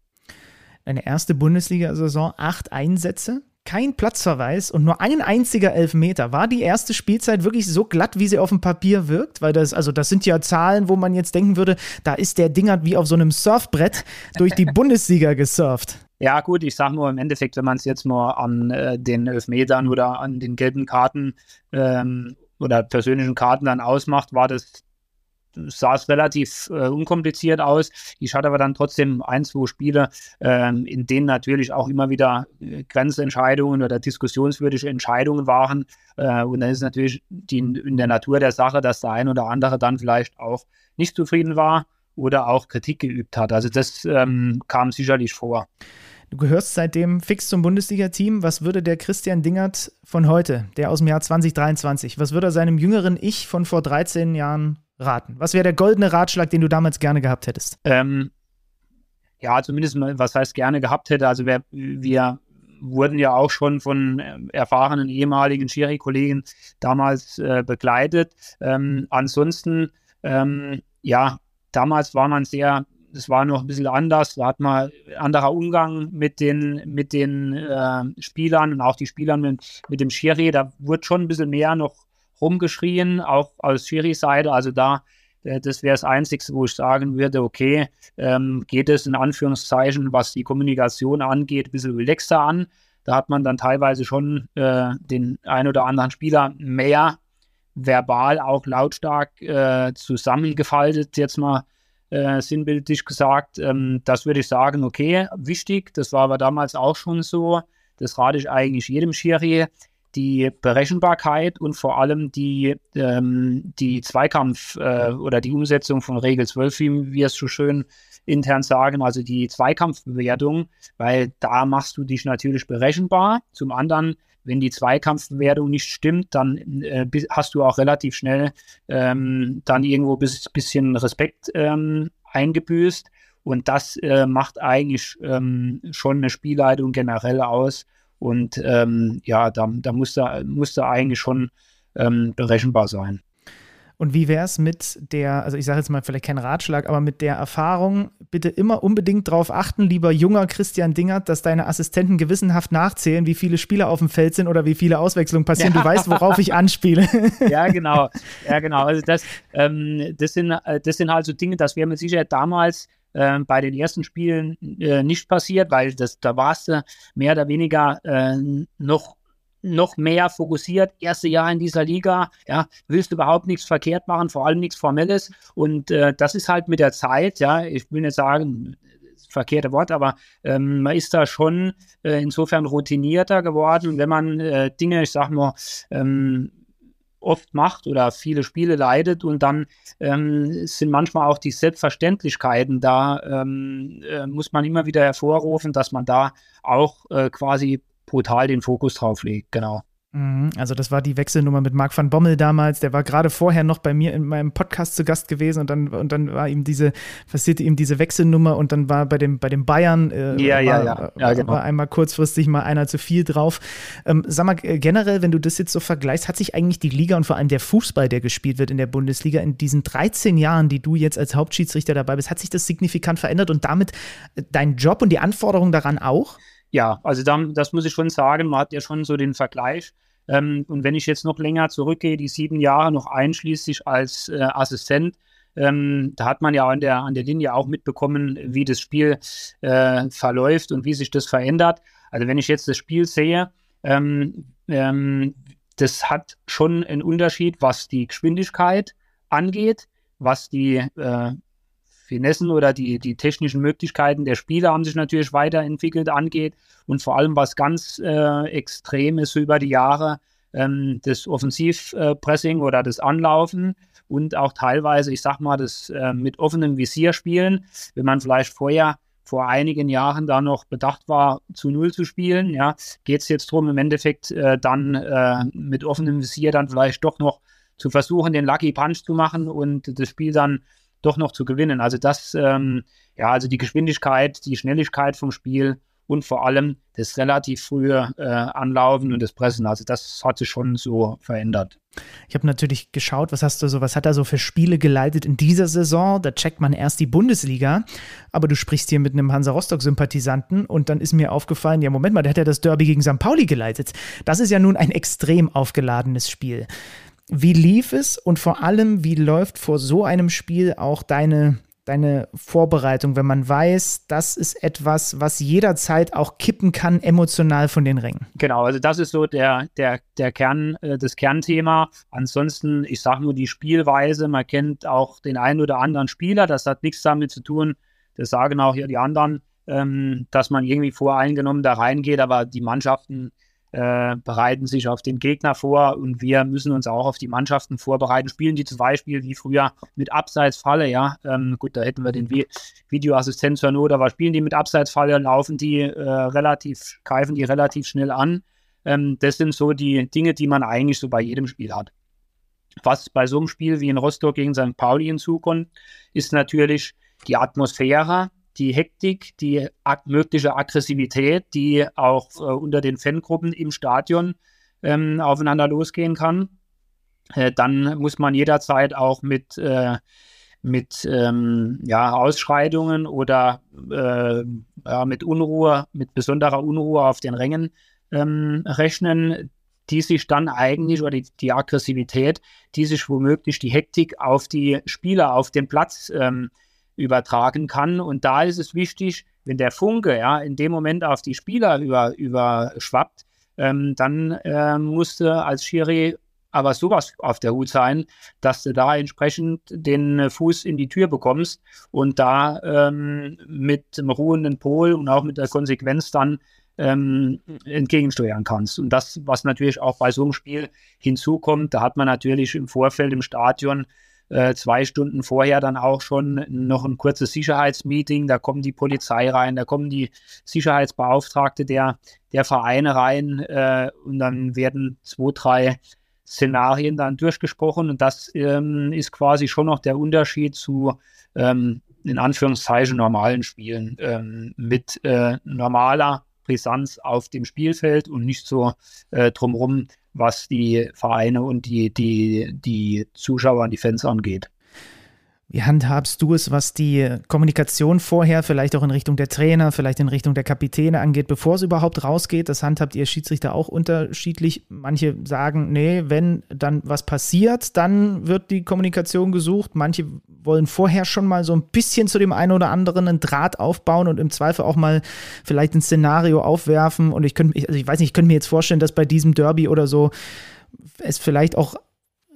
eine erste Bundesliga-Saison, acht Einsätze, kein Platzverweis und nur ein einziger Elfmeter. War die erste Spielzeit wirklich so glatt, wie sie auf dem Papier wirkt? Weil das, also das sind ja Zahlen, wo man jetzt denken würde, da ist der Dinger wie auf so einem Surfbrett durch die *laughs* Bundesliga gesurft. Ja, gut, ich sage nur im Endeffekt, wenn man es jetzt mal an äh, den Elfmetern oder an den gelben Karten ähm, oder persönlichen Karten dann ausmacht, war das sah es relativ äh, unkompliziert aus. Ich hatte aber dann trotzdem ein, zwei Spiele, äh, in denen natürlich auch immer wieder äh, Grenzentscheidungen oder diskussionswürdige Entscheidungen waren. Äh, und dann ist natürlich die, in der Natur der Sache, dass der ein oder andere dann vielleicht auch nicht zufrieden war oder auch Kritik geübt hat. Also das ähm, kam sicherlich vor. Du gehörst seitdem fix zum Bundesliga-Team. Was würde der Christian Dingert von heute, der aus dem Jahr 2023, was würde er seinem jüngeren Ich von vor 13 Jahren raten? Was wäre der goldene Ratschlag, den du damals gerne gehabt hättest? Ähm, ja, zumindest was heißt gerne gehabt hätte. Also wir, wir wurden ja auch schon von äh, erfahrenen ehemaligen Schiri-Kollegen damals äh, begleitet. Ähm, ansonsten, ähm, ja, damals war man sehr, das war noch ein bisschen anders, da hat man anderer Umgang mit den, mit den äh, Spielern und auch die Spielern mit, mit dem Schiri, da wurde schon ein bisschen mehr noch rumgeschrien, auch aus Schiri-Seite, also da äh, das wäre das Einzige, wo ich sagen würde, okay, ähm, geht es in Anführungszeichen, was die Kommunikation angeht, ein bisschen relaxer an. Da hat man dann teilweise schon äh, den ein oder anderen Spieler mehr verbal, auch lautstark äh, zusammengefaltet, jetzt mal äh, sinnbildlich gesagt. Ähm, das würde ich sagen, okay, wichtig. Das war aber damals auch schon so. Das rate ich eigentlich jedem Schiri die Berechenbarkeit und vor allem die, ähm, die Zweikampf- äh, oder die Umsetzung von Regel 12, wie wir es so schön intern sagen, also die Zweikampfbewertung, weil da machst du dich natürlich berechenbar. Zum anderen, wenn die Zweikampfbewertung nicht stimmt, dann äh, hast du auch relativ schnell ähm, dann irgendwo ein bis, bisschen Respekt ähm, eingebüßt. Und das äh, macht eigentlich ähm, schon eine Spielleitung generell aus. Und ähm, ja, da, da muss, da, muss da eigentlich schon ähm, berechenbar sein. Und wie wäre es mit der, also ich sage jetzt mal vielleicht kein Ratschlag, aber mit der Erfahrung, bitte immer unbedingt darauf achten, lieber junger Christian Dingert, dass deine Assistenten gewissenhaft nachzählen, wie viele Spieler auf dem Feld sind oder wie viele Auswechslungen passieren. Ja. Du weißt, worauf ich anspiele. *laughs* Ja, genau. *laughs* Ja, genau. Also das, ähm, das, sind, äh, das sind halt so Dinge, das wäre mit Sicherheit damals äh, bei den ersten Spielen äh, nicht passiert, weil das, da warst du mehr oder weniger äh, noch noch mehr fokussiert, erste Jahr in dieser Liga, ja, willst du überhaupt nichts verkehrt machen, vor allem nichts Formelles. Und äh, das ist halt mit der Zeit, ja, ich will nicht sagen, verkehrte Wort, aber ähm, man ist da schon äh, insofern routinierter geworden. Wenn man äh, Dinge, ich sag mal, ähm, oft macht oder viele Spiele leidet und dann ähm, sind manchmal auch die Selbstverständlichkeiten da, ähm, äh, muss man immer wieder hervorrufen, dass man da auch äh, quasi brutal den Fokus drauf legt, genau. Mhm. Also das war die Wechselnummer mit Marc van Bommel damals. Der war gerade vorher noch bei mir in meinem Podcast zu Gast gewesen und dann, und dann war ihm diese, passierte ihm diese Wechselnummer und dann war bei dem, bei den Bayern äh, ja, war, ja, ja. ja genau. war einmal kurzfristig mal einer zu viel drauf. Ähm, sag mal, äh, generell, wenn du das jetzt so vergleichst, hat sich eigentlich die Liga und vor allem der Fußball, der gespielt wird in der Bundesliga, in diesen 13 Jahren, die du jetzt als Hauptschiedsrichter dabei bist, hat sich das signifikant verändert und damit äh, dein Job und die Anforderungen daran auch? Ja, also dann, das muss ich schon sagen, man hat ja schon so den Vergleich. Ähm, und wenn ich jetzt noch länger zurückgehe, die sieben Jahre noch einschließlich als äh, Assistent, ähm, da hat man ja an der, an der Linie auch mitbekommen, wie das Spiel äh, verläuft und wie sich das verändert. Also wenn ich jetzt das Spiel sehe, ähm, ähm das hat schon einen Unterschied, was die Geschwindigkeit angeht, was die äh, Finessen oder die, die technischen Möglichkeiten der Spieler haben sich natürlich weiterentwickelt angeht. Und vor allem was ganz äh, extrem ist über die Jahre ähm, das Offensivpressing äh, oder das Anlaufen und auch teilweise, ich sag mal, das äh, mit offenem Visier spielen, wenn man vielleicht vorher vor einigen Jahren da noch bedacht war, zu Null zu spielen, ja, geht es jetzt darum, im Endeffekt äh, dann äh, mit offenem Visier dann vielleicht doch noch zu versuchen, den Lucky Punch zu machen und das Spiel dann doch noch zu gewinnen. Also das, ähm, ja, also die Geschwindigkeit, die Schnelligkeit vom Spiel und vor allem das relativ frühe äh, Anlaufen und das Pressen. Also das hat sich schon so verändert. Ich habe natürlich geschaut, was hast du so, was hat er so für Spiele geleitet in dieser Saison? Da checkt man erst die Bundesliga, aber du sprichst hier mit einem Hansa Rostock-Sympathisanten und dann ist mir aufgefallen, ja, Moment mal, der hat ja das Derby gegen St. Pauli geleitet. Das ist ja nun ein extrem aufgeladenes Spiel. Wie lief es und vor allem, wie läuft vor so einem Spiel auch deine, deine Vorbereitung, wenn man weiß, das ist etwas, was jederzeit auch kippen kann, emotional von den Rängen? Genau, also das ist so der, der, der Kern, äh, das Kernthema. Ansonsten, ich sage nur die Spielweise, man kennt auch den einen oder anderen Spieler, das hat nichts damit zu tun, das sagen auch hier die anderen, ähm, dass man irgendwie voreingenommen da reingeht, aber die Mannschaften äh, bereiten sich auf den Gegner vor und wir müssen uns auch auf die Mannschaften vorbereiten. Spielen die zum Beispiel wie früher mit Abseitsfalle, ja, ähm, gut, da hätten wir den Vi Videoassistent zur Not, aber spielen die mit Abseitsfalle, laufen die äh, relativ, greifen die relativ schnell an. Ähm, das sind so die Dinge, die man eigentlich so bei jedem Spiel hat. Was bei so einem Spiel wie in Rostock gegen St. Pauli hinzukommt, ist natürlich die Atmosphäre, die Hektik, die ag mögliche Aggressivität, die auch äh, unter den Fangruppen im Stadion ähm, aufeinander losgehen kann. Äh, dann muss man jederzeit auch mit, äh, mit ähm, ja, Ausschreitungen oder äh, ja, mit Unruhe, mit besonderer Unruhe auf den Rängen ähm, rechnen, die sich dann eigentlich, oder die, die, Aggressivität, die sich womöglich die Hektik auf die Spieler auf dem Platz ähm, übertragen kann. Und da ist es wichtig, wenn der Funke ja in dem Moment auf die Spieler über, überschwappt, ähm, dann äh, musste als Schiri aber sowas auf der Hut sein, dass du da entsprechend den Fuß in die Tür bekommst und da ähm, mit dem ruhenden Pol und auch mit der Konsequenz dann ähm, entgegensteuern kannst. Und das, was natürlich auch bei so einem Spiel hinzukommt, da hat man natürlich im Vorfeld im Stadion äh, zwei Stunden vorher dann auch schon noch ein kurzes Sicherheitsmeeting. Da kommt die Polizei rein, da kommen die Sicherheitsbeauftragte der, der Vereine rein äh, und dann werden zwei, drei Szenarien dann durchgesprochen. Und das ähm, ist quasi schon noch der Unterschied zu ähm, in Anführungszeichen normalen Spielen ähm, mit äh, normaler Brisanz auf dem Spielfeld und nicht so äh, drumherum was die Vereine und die, die, die Zuschauer und die Fans angeht. Wie handhabst du es, was die Kommunikation vorher, vielleicht auch in Richtung der Trainer, vielleicht in Richtung der Kapitäne angeht, bevor es überhaupt rausgeht? Das handhabt ihr Schiedsrichter auch unterschiedlich. Manche sagen, nee, wenn dann was passiert, dann wird die Kommunikation gesucht. Manche wollen vorher schon mal so ein bisschen zu dem einen oder anderen einen Draht aufbauen und im Zweifel auch mal vielleicht ein Szenario aufwerfen. Und ich könnte, also ich weiß nicht, ich könnte mir jetzt vorstellen, dass bei diesem Derby oder so es vielleicht auch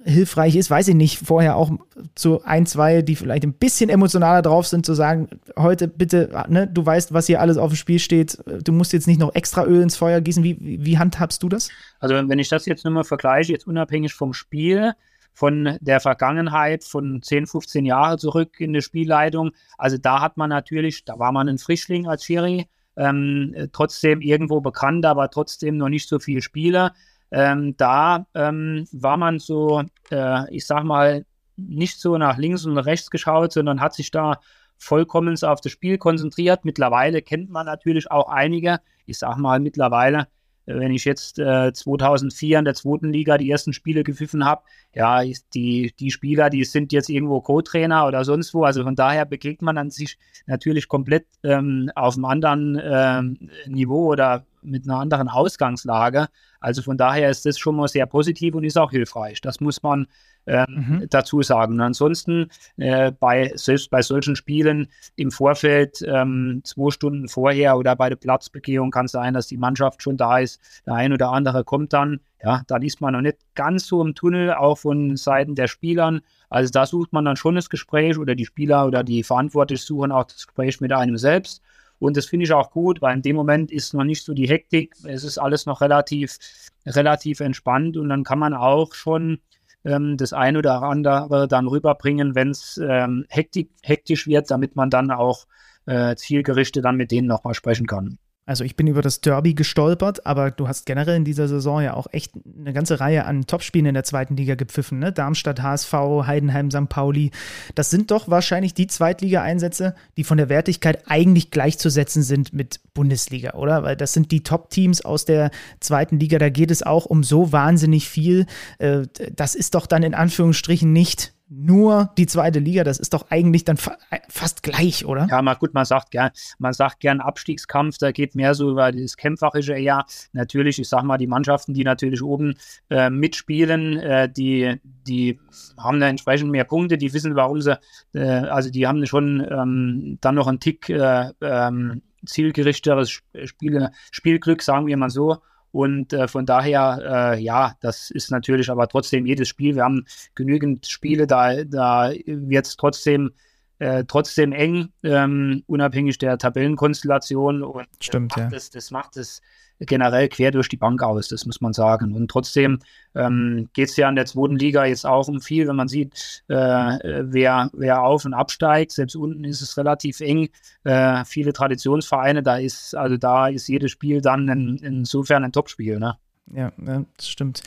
hilfreich ist, weiß ich nicht, vorher auch zu ein, zwei, die vielleicht ein bisschen emotionaler drauf sind, zu sagen, heute bitte, ne, du weißt, was hier alles auf dem Spiel steht, du musst jetzt nicht noch extra Öl ins Feuer gießen. Wie, wie handhabst du das? Also wenn ich das jetzt nur mal vergleiche, jetzt unabhängig vom Spiel, von der Vergangenheit von 10, 15 Jahren zurück in der Spielleitung. Also da hat man natürlich, da war man ein Frischling als Schiri, ähm, trotzdem irgendwo bekannt, aber trotzdem noch nicht so viele Spieler. Ähm, da ähm, war man so, äh, ich sag mal, nicht so nach links und rechts geschaut, sondern hat sich da vollkommen auf das Spiel konzentriert. Mittlerweile kennt man natürlich auch einige, ich sag mal mittlerweile, wenn ich jetzt äh, 2004 in der zweiten Liga die ersten Spiele gepfiffen habe, ja, die, die Spieler, die sind jetzt irgendwo Co-Trainer oder sonst wo. Also von daher begegnet man an sich natürlich komplett ähm, auf einem anderen ähm, Niveau oder mit einer anderen Ausgangslage. Also von daher ist das schon mal sehr positiv und ist auch hilfreich. Das muss man ähm, mhm. dazu sagen. Und ansonsten äh, bei, selbst bei solchen Spielen im Vorfeld ähm, zwei Stunden vorher oder bei der Platzbegehung kann es sein, dass die Mannschaft schon da ist. Der ein oder andere kommt dann. Ja, da ist man noch nicht ganz so im Tunnel, auch von Seiten der Spielern. Also da sucht man dann schon das Gespräch oder die Spieler oder die Verantwortlichen suchen auch das Gespräch mit einem selbst. Und das finde ich auch gut, weil in dem Moment ist noch nicht so die Hektik. Es ist alles noch relativ, relativ entspannt und dann kann man auch schon ähm, das eine oder andere dann rüberbringen, wenn es ähm, hektisch wird, damit man dann auch äh, zielgerichtet dann mit denen nochmal sprechen kann. Also ich bin über das Derby gestolpert, aber du hast generell in dieser Saison ja auch echt eine ganze Reihe an Topspielen in der zweiten Liga gepfiffen. Ne? Darmstadt, HSV, Heidenheim, St. Pauli. Das sind doch wahrscheinlich die Zweitliga-Einsätze, die von der Wertigkeit eigentlich gleichzusetzen sind mit Bundesliga, oder? Weil das sind die Top-Teams aus der zweiten Liga. Da geht es auch um so wahnsinnig viel. Äh, das ist doch dann in Anführungsstrichen nicht nur die zweite Liga, das ist doch eigentlich dann fa fast gleich, oder? Ja, mal gut, man sagt gern, man sagt gern Abstiegskampf, da geht mehr so über das Kämpferische eher. Natürlich, ich sag mal, die Mannschaften, die natürlich oben äh, mitspielen, äh, die, die haben da entsprechend mehr Punkte, die wissen, warum sie, äh, also die haben schon ähm, dann noch einen Tick äh, ähm, zielgerichteteres Spiel, Spielglück, sagen wir mal so. Und äh, von daher, äh, ja, das ist natürlich aber trotzdem jedes Spiel. Wir haben genügend Spiele, da, da wird es trotzdem, äh, trotzdem eng, ähm, unabhängig der Tabellenkonstellation. Und Stimmt, macht ja. Das, das macht es generell quer durch die Bank aus, das muss man sagen. Und trotzdem ähm, geht es ja in der zweiten Liga jetzt auch um viel, wenn man sieht, äh, wer, wer auf und absteigt. Selbst unten ist es relativ eng. Äh, viele Traditionsvereine, da ist, also da ist jedes Spiel dann in, insofern ein Topspiel. Ne? Ja, ja, das stimmt.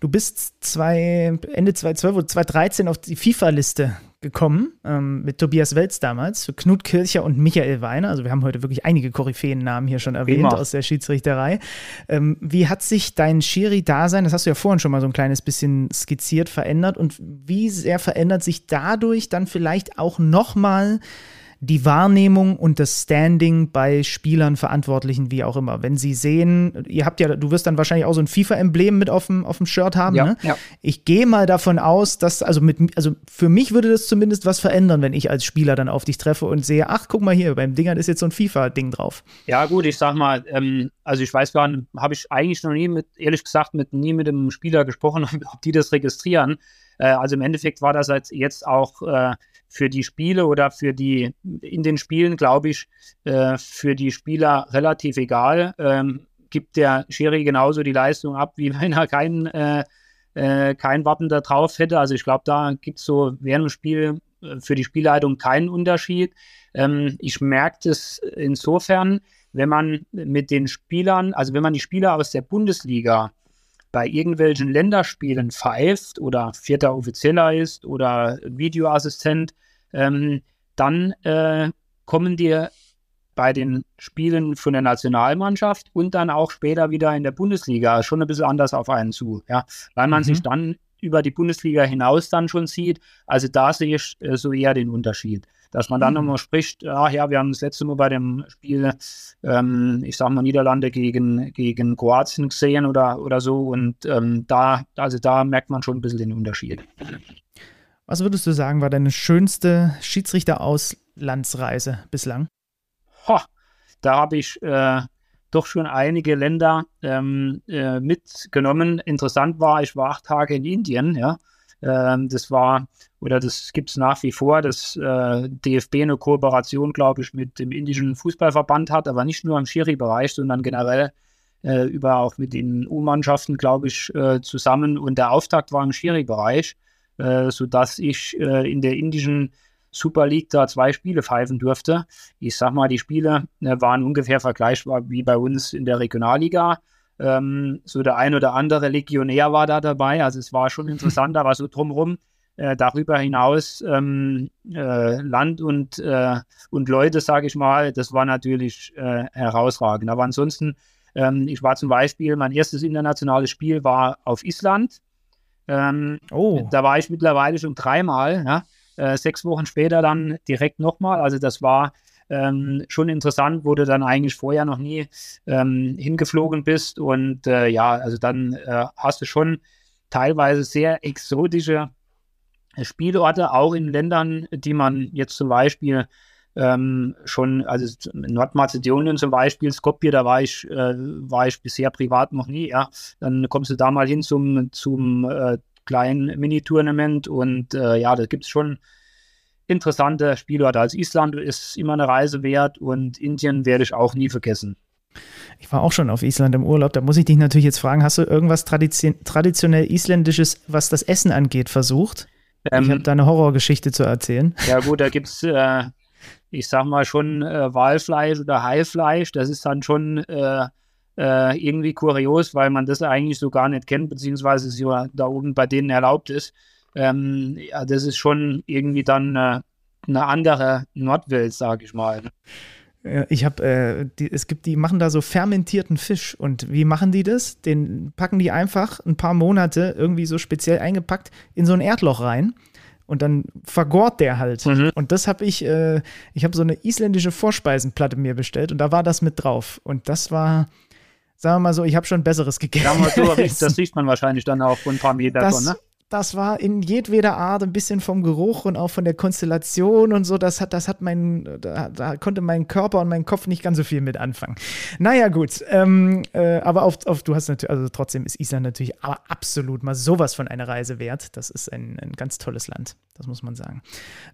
Du bist zwei, Ende 2012 oder 2013 auf die FIFA-Liste gekommen, ähm, mit Tobias Welz damals, für Knut Kircher und Michael Weiner. Also wir haben heute wirklich einige Koryphäen-Namen hier schon erwähnt Immer. aus der Schiedsrichterei. Ähm, wie hat sich dein Schiri-Dasein, das hast du ja vorhin schon mal so ein kleines bisschen skizziert, verändert und wie sehr verändert sich dadurch dann vielleicht auch nochmal die Wahrnehmung und das Standing bei Spielern, Verantwortlichen, wie auch immer. Wenn sie sehen, ihr habt ja, du wirst dann wahrscheinlich auch so ein FIFA-Emblem mit auf dem, auf dem Shirt haben, ja, ne? Ja. Ich gehe mal davon aus, dass, also mit, also für mich würde das zumindest was verändern, wenn ich als Spieler dann auf dich treffe und sehe, ach, guck mal hier, beim Dingern ist jetzt so ein FIFA-Ding drauf. Ja, gut, ich sag mal, ähm, also ich weiß gar nicht, habe ich eigentlich noch nie mit, ehrlich gesagt, mit nie mit dem Spieler gesprochen, *laughs* ob die das registrieren. Äh, also im Endeffekt war das jetzt auch äh, für die Spiele oder für die, in den Spielen, glaube ich, äh, für die Spieler relativ egal. Ähm, gibt der Schiri genauso die Leistung ab, wie *laughs* wenn er kein, äh, äh, kein Wappen da drauf hätte. Also ich glaube, da gibt es so während dem Spiel äh, für die Spielleitung keinen Unterschied. Ähm, ich merke das insofern, wenn man mit den Spielern, also wenn man die Spieler aus der Bundesliga bei irgendwelchen Länderspielen pfeift oder vierter Offizieller ist oder Videoassistent, ähm, dann äh, kommen dir bei den Spielen von der Nationalmannschaft und dann auch später wieder in der Bundesliga schon ein bisschen anders auf einen zu, ja, weil man mhm. sich dann über die Bundesliga hinaus dann schon sieht. Also da sehe ich äh, so eher den Unterschied dass man dann mhm. nochmal spricht, ach ja, wir haben das letzte Mal bei dem Spiel, ähm, ich sag mal, Niederlande gegen, gegen Kroatien gesehen oder, oder so und ähm, da, also da merkt man schon ein bisschen den Unterschied. Was würdest du sagen, war deine schönste Schiedsrichter-Auslandsreise bislang? Ho, da habe ich äh, doch schon einige Länder ähm, äh, mitgenommen. Interessant war, ich war acht Tage in Indien, ja. Ähm, das war, oder das gibt es nach wie vor, dass äh, DFB eine Kooperation, glaube ich, mit dem indischen Fußballverband hat, aber nicht nur im Schiri-Bereich, sondern generell äh, über auch mit den U-Mannschaften, glaube ich, äh, zusammen. Und der Auftakt war im Schiri-Bereich, äh, sodass ich äh, in der indischen Super League da zwei Spiele pfeifen durfte. Ich sag mal, die Spiele äh, waren ungefähr vergleichbar wie bei uns in der Regionalliga. Ähm, so der ein oder andere Legionär war da dabei. Also es war schon *laughs* interessant, aber so drumherum äh, darüber hinaus ähm, äh, Land und, äh, und Leute, sage ich mal, das war natürlich äh, herausragend. Aber ansonsten, ähm, ich war zum Beispiel, mein erstes internationales Spiel war auf Island. Ähm, oh. Da war ich mittlerweile schon dreimal. Ja? Äh, sechs Wochen später dann direkt nochmal. Also das war ähm, schon interessant, wo du dann eigentlich vorher noch nie ähm, hingeflogen bist. Und äh, ja, also dann äh, hast du schon teilweise sehr exotische Spielorte, auch in Ländern, die man jetzt zum Beispiel ähm, schon, also Nordmazedonien zum Beispiel, Skopje, da war ich, äh, war ich bisher privat noch nie, ja. Dann kommst du da mal hin zum, zum äh, kleinen Mini-Tournament und äh, ja, da gibt es schon interessante Spielorte. Also Island ist immer eine Reise wert und Indien werde ich auch nie vergessen. Ich war auch schon auf Island im Urlaub. Da muss ich dich natürlich jetzt fragen, hast du irgendwas tradition traditionell Isländisches, was das Essen angeht, versucht? Ähm, ich habe da eine Horrorgeschichte zu erzählen. Ja gut, da gibt es, äh, ich sag mal schon äh, Walfleisch oder Haifleisch. Das ist dann schon äh, äh irgendwie kurios, weil man das eigentlich so gar nicht kennt, beziehungsweise es ja da oben bei denen erlaubt ist. Ähm, ja, das ist schon irgendwie dann äh, eine andere Nordwelt, sage ich mal. Ich habe, äh, es gibt, die machen da so fermentierten Fisch und wie machen die das? Den packen die einfach ein paar Monate irgendwie so speziell eingepackt in so ein Erdloch rein und dann vergort der halt. Mhm. Und das habe ich, äh, ich habe so eine isländische Vorspeisenplatte mir bestellt und da war das mit drauf und das war, sagen wir mal so, ich habe schon Besseres gegessen. Ja, so, das riecht man wahrscheinlich dann auch von ein paar Meter das, ne? Das war in jedweder Art ein bisschen vom Geruch und auch von der Konstellation und so. Das hat, das hat mein, da, da konnte mein Körper und mein Kopf nicht ganz so viel mit anfangen. Naja, gut. Ähm, äh, aber auf, auf, du hast natürlich, also trotzdem ist Island natürlich aber absolut mal sowas von einer Reise wert. Das ist ein, ein ganz tolles Land. Das muss man sagen.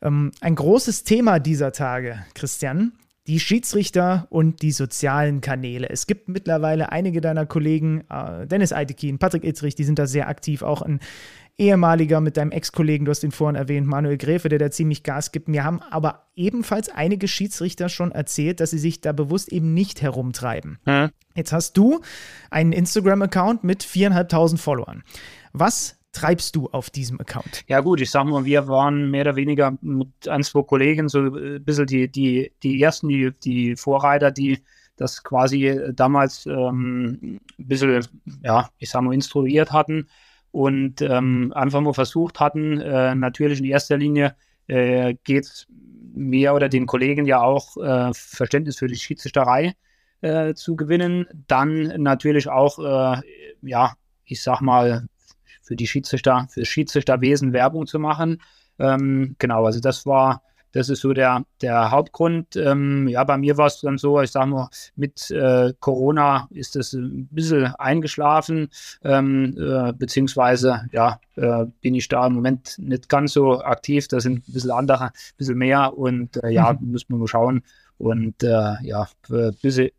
Ähm, ein großes Thema dieser Tage, Christian, die Schiedsrichter und die sozialen Kanäle. Es gibt mittlerweile einige deiner Kollegen, äh, Dennis Eitekin, Patrick Itzrich, die sind da sehr aktiv, auch ein ehemaliger mit deinem Ex-Kollegen, du hast ihn vorhin erwähnt, Manuel Gräfe, der da ziemlich Gas gibt. Mir haben aber ebenfalls einige Schiedsrichter schon erzählt, dass sie sich da bewusst eben nicht herumtreiben. Hm. Jetzt hast du einen Instagram-Account mit viereinhalbtausend Followern. Was treibst du auf diesem Account? Ja gut, ich sag mal, wir waren mehr oder weniger mit ein, zwei Kollegen so ein bisschen die, die, die ersten, die, die Vorreiter, die das quasi damals ähm, ein bisschen, ja, ich sag mal, instruiert hatten und ähm, einfach mal versucht hatten, äh, natürlich in erster Linie äh, geht es mir oder den Kollegen ja auch äh, Verständnis für die Schiedsrichterei äh, zu gewinnen. Dann natürlich auch, äh, ja, ich sag mal, für die Schiedsrichter, für Schiedsrichterwesen Werbung zu machen. Ähm, genau, also das war das ist so der, der Hauptgrund. Ähm, ja, bei mir war es dann so, ich sage mal, mit äh, Corona ist es ein bisschen eingeschlafen, ähm, äh, beziehungsweise ja, äh, bin ich da im Moment nicht ganz so aktiv. Da sind ein bisschen andere, ein bisschen mehr und äh, ja, mhm. muss man mal schauen, und äh, ja,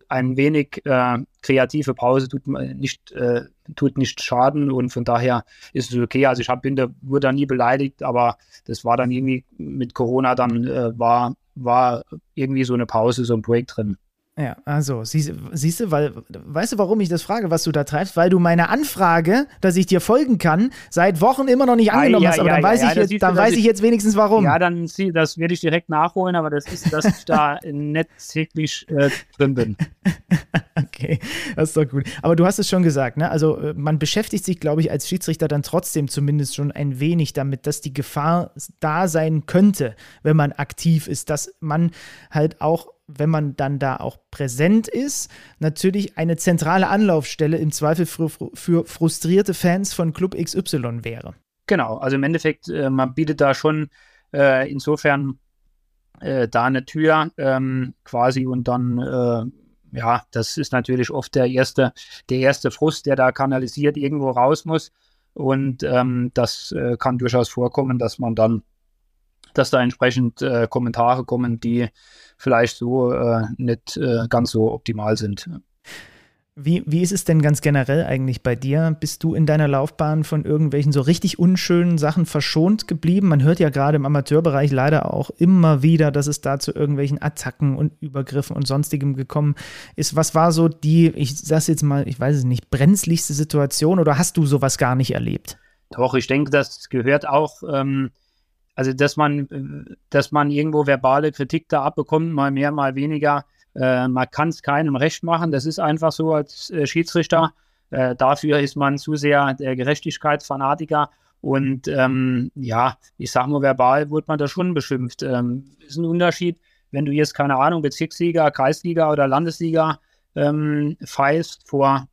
ein wenig äh, kreative Pause tut nicht, äh, tut nicht schaden und von daher ist es okay. Also ich hab, bin da, wurde da nie beleidigt, aber das war dann irgendwie mit Corona dann äh, war, war irgendwie so eine Pause, so ein Projekt drin. Ja, also, siehst, siehst du, weil, weißt du, warum ich das frage, was du da treibst? Weil du meine Anfrage, dass ich dir folgen kann, seit Wochen immer noch nicht angenommen ah, ja, hast. Aber ja, dann, weiß, ja, ich, jetzt, dann du, weiß ich jetzt wenigstens warum. Ja, dann das werde ich direkt nachholen, aber das ist, dass ich da *laughs* nicht täglich äh, drin bin. *laughs* okay, das ist doch gut. Aber du hast es schon gesagt, ne? Also, äh, man beschäftigt sich, glaube ich, als Schiedsrichter dann trotzdem zumindest schon ein wenig damit, dass die Gefahr da sein könnte, wenn man aktiv ist, dass man halt auch wenn man dann da auch präsent ist, natürlich eine zentrale Anlaufstelle im Zweifel für, für frustrierte Fans von Club XY wäre. Genau, also im Endeffekt, äh, man bietet da schon äh, insofern äh, da eine Tür ähm, quasi und dann, äh, ja, das ist natürlich oft der erste, der erste Frust, der da kanalisiert irgendwo raus muss. Und ähm, das äh, kann durchaus vorkommen, dass man dann dass da entsprechend äh, Kommentare kommen, die vielleicht so äh, nicht äh, ganz so optimal sind. Wie, wie ist es denn ganz generell eigentlich bei dir? Bist du in deiner Laufbahn von irgendwelchen so richtig unschönen Sachen verschont geblieben? Man hört ja gerade im Amateurbereich leider auch immer wieder, dass es da zu irgendwelchen Attacken und Übergriffen und sonstigem gekommen ist. Was war so die, ich sag's jetzt mal, ich weiß es nicht, brenzligste Situation oder hast du sowas gar nicht erlebt? Doch, ich denke, das gehört auch ähm, also, dass man, dass man irgendwo verbale Kritik da abbekommt, mal mehr, mal weniger. Äh, man kann es keinem recht machen. Das ist einfach so als äh, Schiedsrichter. Äh, dafür ist man zu sehr der Gerechtigkeitsfanatiker. Und ähm, ja, ich sag mal, verbal wurde man da schon beschimpft. Ähm, ist ein Unterschied, wenn du jetzt, keine Ahnung, Bezirksliga, Kreisliga oder Landesliga ähm, feist vor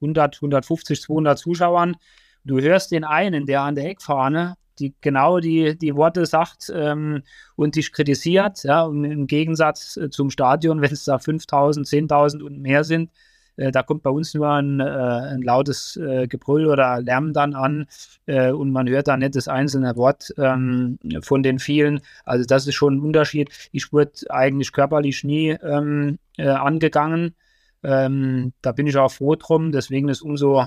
100, 150, 200 Zuschauern. Du hörst den einen, der an der Eckfahne die genau die, die Worte sagt ähm, und dich kritisiert. Ja, und im Gegensatz äh, zum Stadion, *laughs* wenn es da 5000, 10.000 und mehr sind, äh, da kommt bei uns nur ein, äh, ein lautes äh, Gebrüll oder Lärm dann an äh, und man hört da nicht das einzelne Wort ähm, von den vielen. Also das ist schon ein Unterschied. Ich wurde eigentlich körperlich nie ähm, äh, angegangen. Ähm, da bin ich auch froh drum. Deswegen ist umso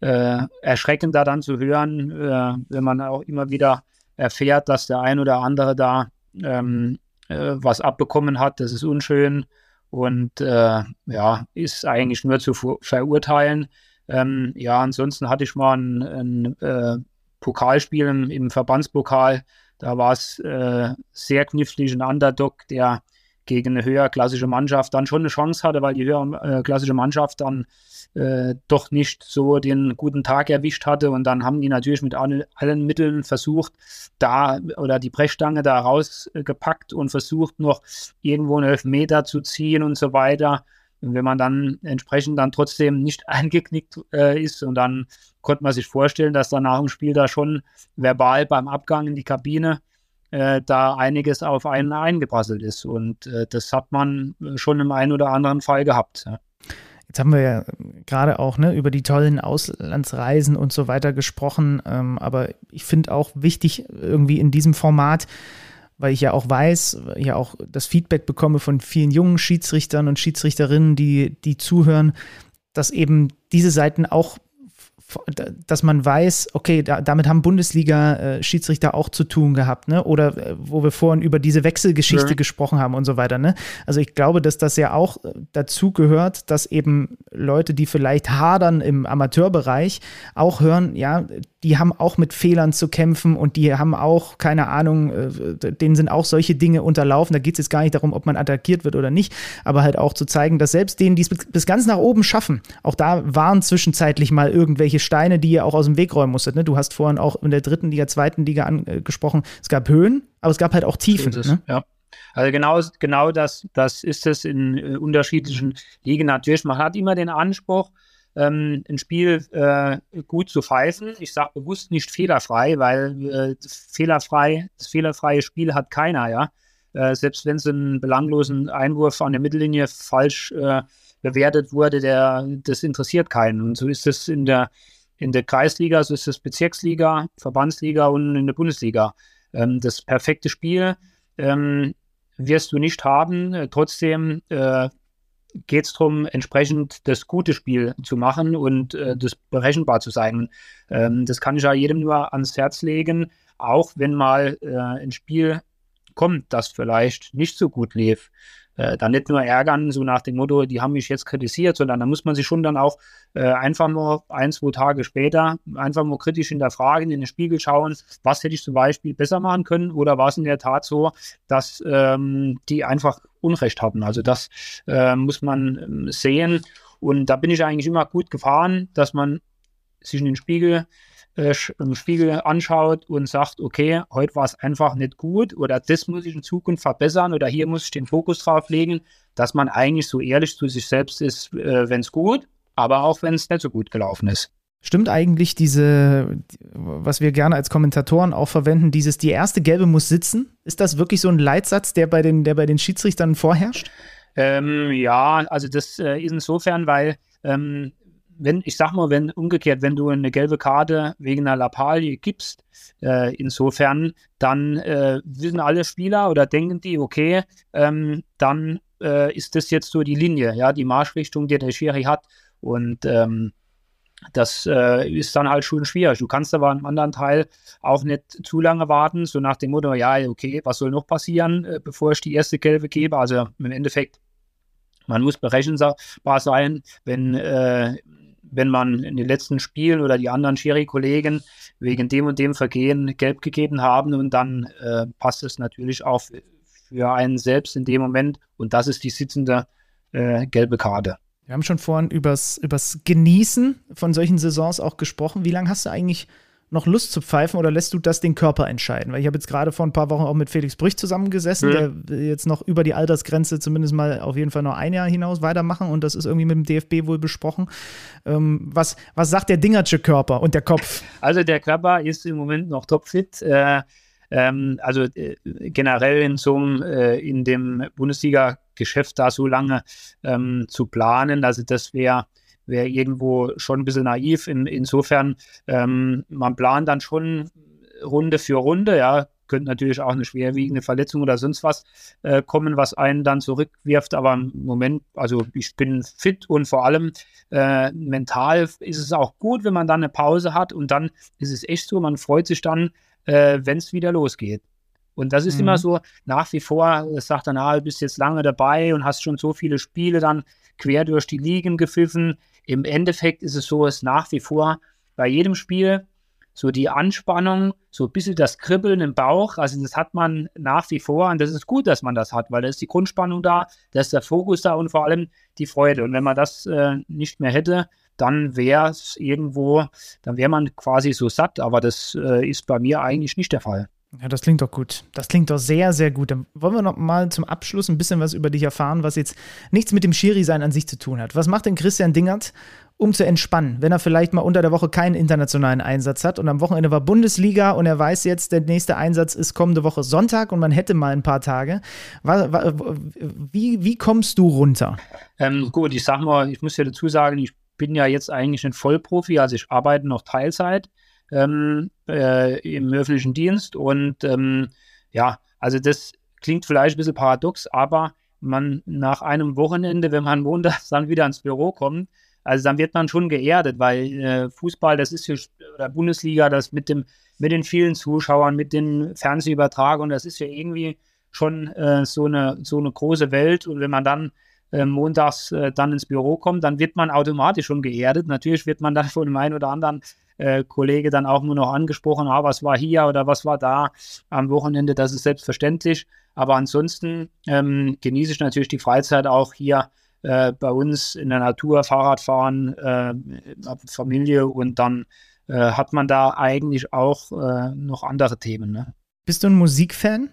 äh, erschreckender dann zu hören, äh, wenn man auch immer wieder erfährt, dass der ein oder andere da ähm, äh, was abbekommen hat. Das ist unschön und äh, ja, ist eigentlich nur zu verurteilen. Ähm, ja, ansonsten hatte ich mal ein, ein äh, Pokalspiel im, im, Verbandspokal. Da war es äh, sehr knifflig, ein Underdog, der gegen eine höherklassische Mannschaft dann schon eine Chance hatte, weil die höherklassische Mannschaft dann äh, doch nicht so den guten Tag erwischt hatte. Und dann haben die natürlich mit allen, allen Mitteln versucht, da oder die Brechstange da rausgepackt und versucht noch irgendwo einen Elfmeter zu ziehen und so weiter. Und wenn man dann entsprechend dann trotzdem nicht *laughs* eingeknickt äh, ist und dann konnte man sich vorstellen, dass dann nach dem Spiel da schon verbal beim Abgang in die Kabine äh, da einiges auf einen eingeprasselt ist. Und äh, das hat man schon im einen oder anderen Fall gehabt. Ja. Jetzt haben wir ja gerade auch ne, über die tollen Auslandsreisen und so weiter gesprochen, ähm, aber ich finde auch wichtig irgendwie in diesem Format, weil ich ja auch weiß, ja auch das Feedback bekomme von vielen jungen Schiedsrichtern und Schiedsrichterinnen, die, die zuhören, dass eben diese Seiten auch dass man weiß, okay, da, damit haben Bundesliga-Schiedsrichter auch zu tun gehabt, ne? Oder äh, wo wir vorhin über diese Wechselgeschichte ja. gesprochen haben und so weiter, ne? Also ich glaube, dass das ja auch äh, dazu gehört, dass eben Leute, die vielleicht hadern im Amateurbereich, auch hören, ja, die haben auch mit Fehlern zu kämpfen und die haben auch, keine Ahnung, äh, denen sind auch solche Dinge unterlaufen. Da geht es jetzt gar nicht darum, ob man attackiert wird oder nicht, aber halt auch zu zeigen, dass selbst denen, die es bis ganz nach oben schaffen, auch da waren zwischenzeitlich mal irgendwelche Steine, die ihr auch aus dem Weg räumen musstet. Ne? Du hast vorhin auch in der dritten Liga, zweiten Liga angesprochen, es gab Höhen, aber es gab halt auch Tiefen. Ne? Ja. Also genau, genau das, das ist es in äh, unterschiedlichen Ligen natürlich. Man hat immer den Anspruch, ähm, ein Spiel äh, gut zu pfeifen. Ich sage bewusst nicht fehlerfrei, weil äh, das fehlerfrei, das fehlerfreie Spiel hat keiner, ja. Äh, selbst wenn es einen belanglosen Einwurf an der Mittellinie falsch äh, bewertet wurde, der, das interessiert keinen. Und so ist es in der, in der Kreisliga, so ist es Bezirksliga, Verbandsliga und in der Bundesliga. Ähm, das perfekte Spiel ähm, wirst du nicht haben. Äh, trotzdem äh, geht es darum, entsprechend das gute Spiel zu machen und äh, das berechenbar zu sein. Ähm, das kann ich ja jedem nur ans Herz legen, auch wenn mal äh, ein Spiel kommt, das vielleicht nicht so gut lief äh, dann nicht nur ärgern, so nach dem Motto, die haben mich jetzt kritisiert, sondern da muss man sich schon dann auch äh, einfach nur ein, zwei Tage später einfach nur kritisch hinterfragen, in den Spiegel schauen, was hätte ich zum Beispiel besser machen können oder war es in der Tat so, dass ähm, die einfach Unrecht hatten. Also das äh, muss man ähm, sehen. Und da bin ich eigentlich immer gut gefahren, dass man sich in den Spiegel äh, im Spiegel anschaut und sagt, okay, heute war es einfach nicht gut oder das muss ich in Zukunft verbessern oder hier muss ich den Fokus drauf legen, dass man eigentlich so ehrlich zu sich selbst ist, äh, wenn es gut, aber auch wenn es nicht so gut gelaufen ist. Stimmt eigentlich diese, was wir gerne als Kommentatoren auch verwenden, dieses die erste Gelbe muss sitzen? Ist das wirklich so ein Leitsatz, der bei den, der bei den Schiedsrichtern vorherrscht? Ähm, ja, also das äh, ist insofern, weil ähm, wenn, ich sag mal, wenn umgekehrt, wenn du eine gelbe Karte wegen einer Lappalie gibst, äh, insofern, dann äh, wissen alle Spieler oder denken die, okay, ähm, dann äh, ist das jetzt so die Linie, ja, die Marschrichtung, die der Schiri hat. Und ähm, das äh, ist dann halt schon schwierig. Du kannst aber im anderen Teil auch nicht zu lange warten, so nach dem Motto, ja, okay, was soll noch passieren, äh, bevor ich die erste Gelbe gebe? Also im Endeffekt, man muss berechenbar sein, wenn äh, wenn man in den letzten Spielen oder die anderen Schiri-Kollegen wegen dem und dem Vergehen gelb gegeben haben und dann äh, passt es natürlich auch für einen selbst in dem Moment und das ist die sitzende äh, gelbe Karte. Wir haben schon vorhin übers, übers Genießen von solchen Saisons auch gesprochen. Wie lange hast du eigentlich noch Lust zu pfeifen oder lässt du das den Körper entscheiden? Weil ich habe jetzt gerade vor ein paar Wochen auch mit Felix Brüch zusammengesessen, mhm. der jetzt noch über die Altersgrenze zumindest mal auf jeden Fall noch ein Jahr hinaus weitermachen und das ist irgendwie mit dem DFB wohl besprochen. Ähm, was, was sagt der Dingertsche Körper und der Kopf? *laughs* Also der Körper ist im Moment noch topfit. Äh, ähm, also äh, generell in so einem, äh, in dem Bundesliga-Geschäft da so lange ähm, zu planen, also das wäre wäre irgendwo schon ein bisschen naiv. In, insofern, ähm, man plant dann schon Runde für Runde, ja, könnte natürlich auch eine schwerwiegende Verletzung oder sonst was äh, kommen, was einen dann zurückwirft. Aber im Moment, also ich bin fit und vor allem äh, mental ist es auch gut, wenn man dann eine Pause hat und dann ist es echt so, man freut sich dann, äh, wenn es wieder losgeht. Und das ist mhm. immer so nach wie vor, das sagt dann, ah, du bist jetzt lange dabei und hast schon so viele Spiele dann quer durch die Ligen gepfiffen. Im Endeffekt ist es so, es nach wie vor bei jedem Spiel so die Anspannung, so ein bisschen das Kribbeln im Bauch, also das hat man nach wie vor und das ist gut, dass man das hat, weil da ist die Grundspannung da, da ist der Fokus da und vor allem die Freude. Und wenn man das äh, nicht mehr hätte, dann wäre es irgendwo, dann wäre man quasi so satt, aber das äh, ist bei mir eigentlich nicht der Fall. Ja, das klingt doch gut. Das klingt doch sehr, sehr gut. Dann wollen wir noch mal zum Abschluss ein bisschen was über dich erfahren, was jetzt nichts mit dem Schiri-Sein an sich zu tun hat. Was macht denn Christian Dingert, um zu entspannen, wenn er vielleicht mal unter der Woche keinen internationalen Einsatz hat und am Wochenende war Bundesliga und er weiß jetzt, der nächste Einsatz ist kommende Woche Sonntag und man hätte mal ein paar Tage. Wie, wie kommst du runter? Ähm, gut, ich sag mal, ich muss ja dazu sagen, ich bin ja jetzt eigentlich ein Vollprofi, also ich arbeite noch Teilzeit ähm, äh, im öffentlichen Dienst. Und ähm, ja, also das klingt vielleicht ein bisschen paradox, aber man nach einem Wochenende, wenn man montags dann wieder ins Büro kommt, also dann wird man schon geerdet, weil äh, Fußball, das ist ja, oder Bundesliga, das mit dem, mit den vielen Zuschauern, mit den Fernsehübertragungen, das ist ja irgendwie schon äh, so, eine, so eine große Welt. Und wenn man dann äh, montags äh, dann ins Büro kommt, dann wird man automatisch schon geerdet. Natürlich wird man dann *laughs* von dem einen oder anderen äh, Kollege dann auch nur noch angesprochen, ah, was war hier oder was war da am Wochenende, das ist selbstverständlich. Aber ansonsten ähm, genieße ich natürlich die Freizeit auch hier äh, bei uns in der Natur, Fahrradfahren, äh, Familie und dann äh, hat man da eigentlich auch äh, noch andere Themen. Ne? Bist du ein Musikfan?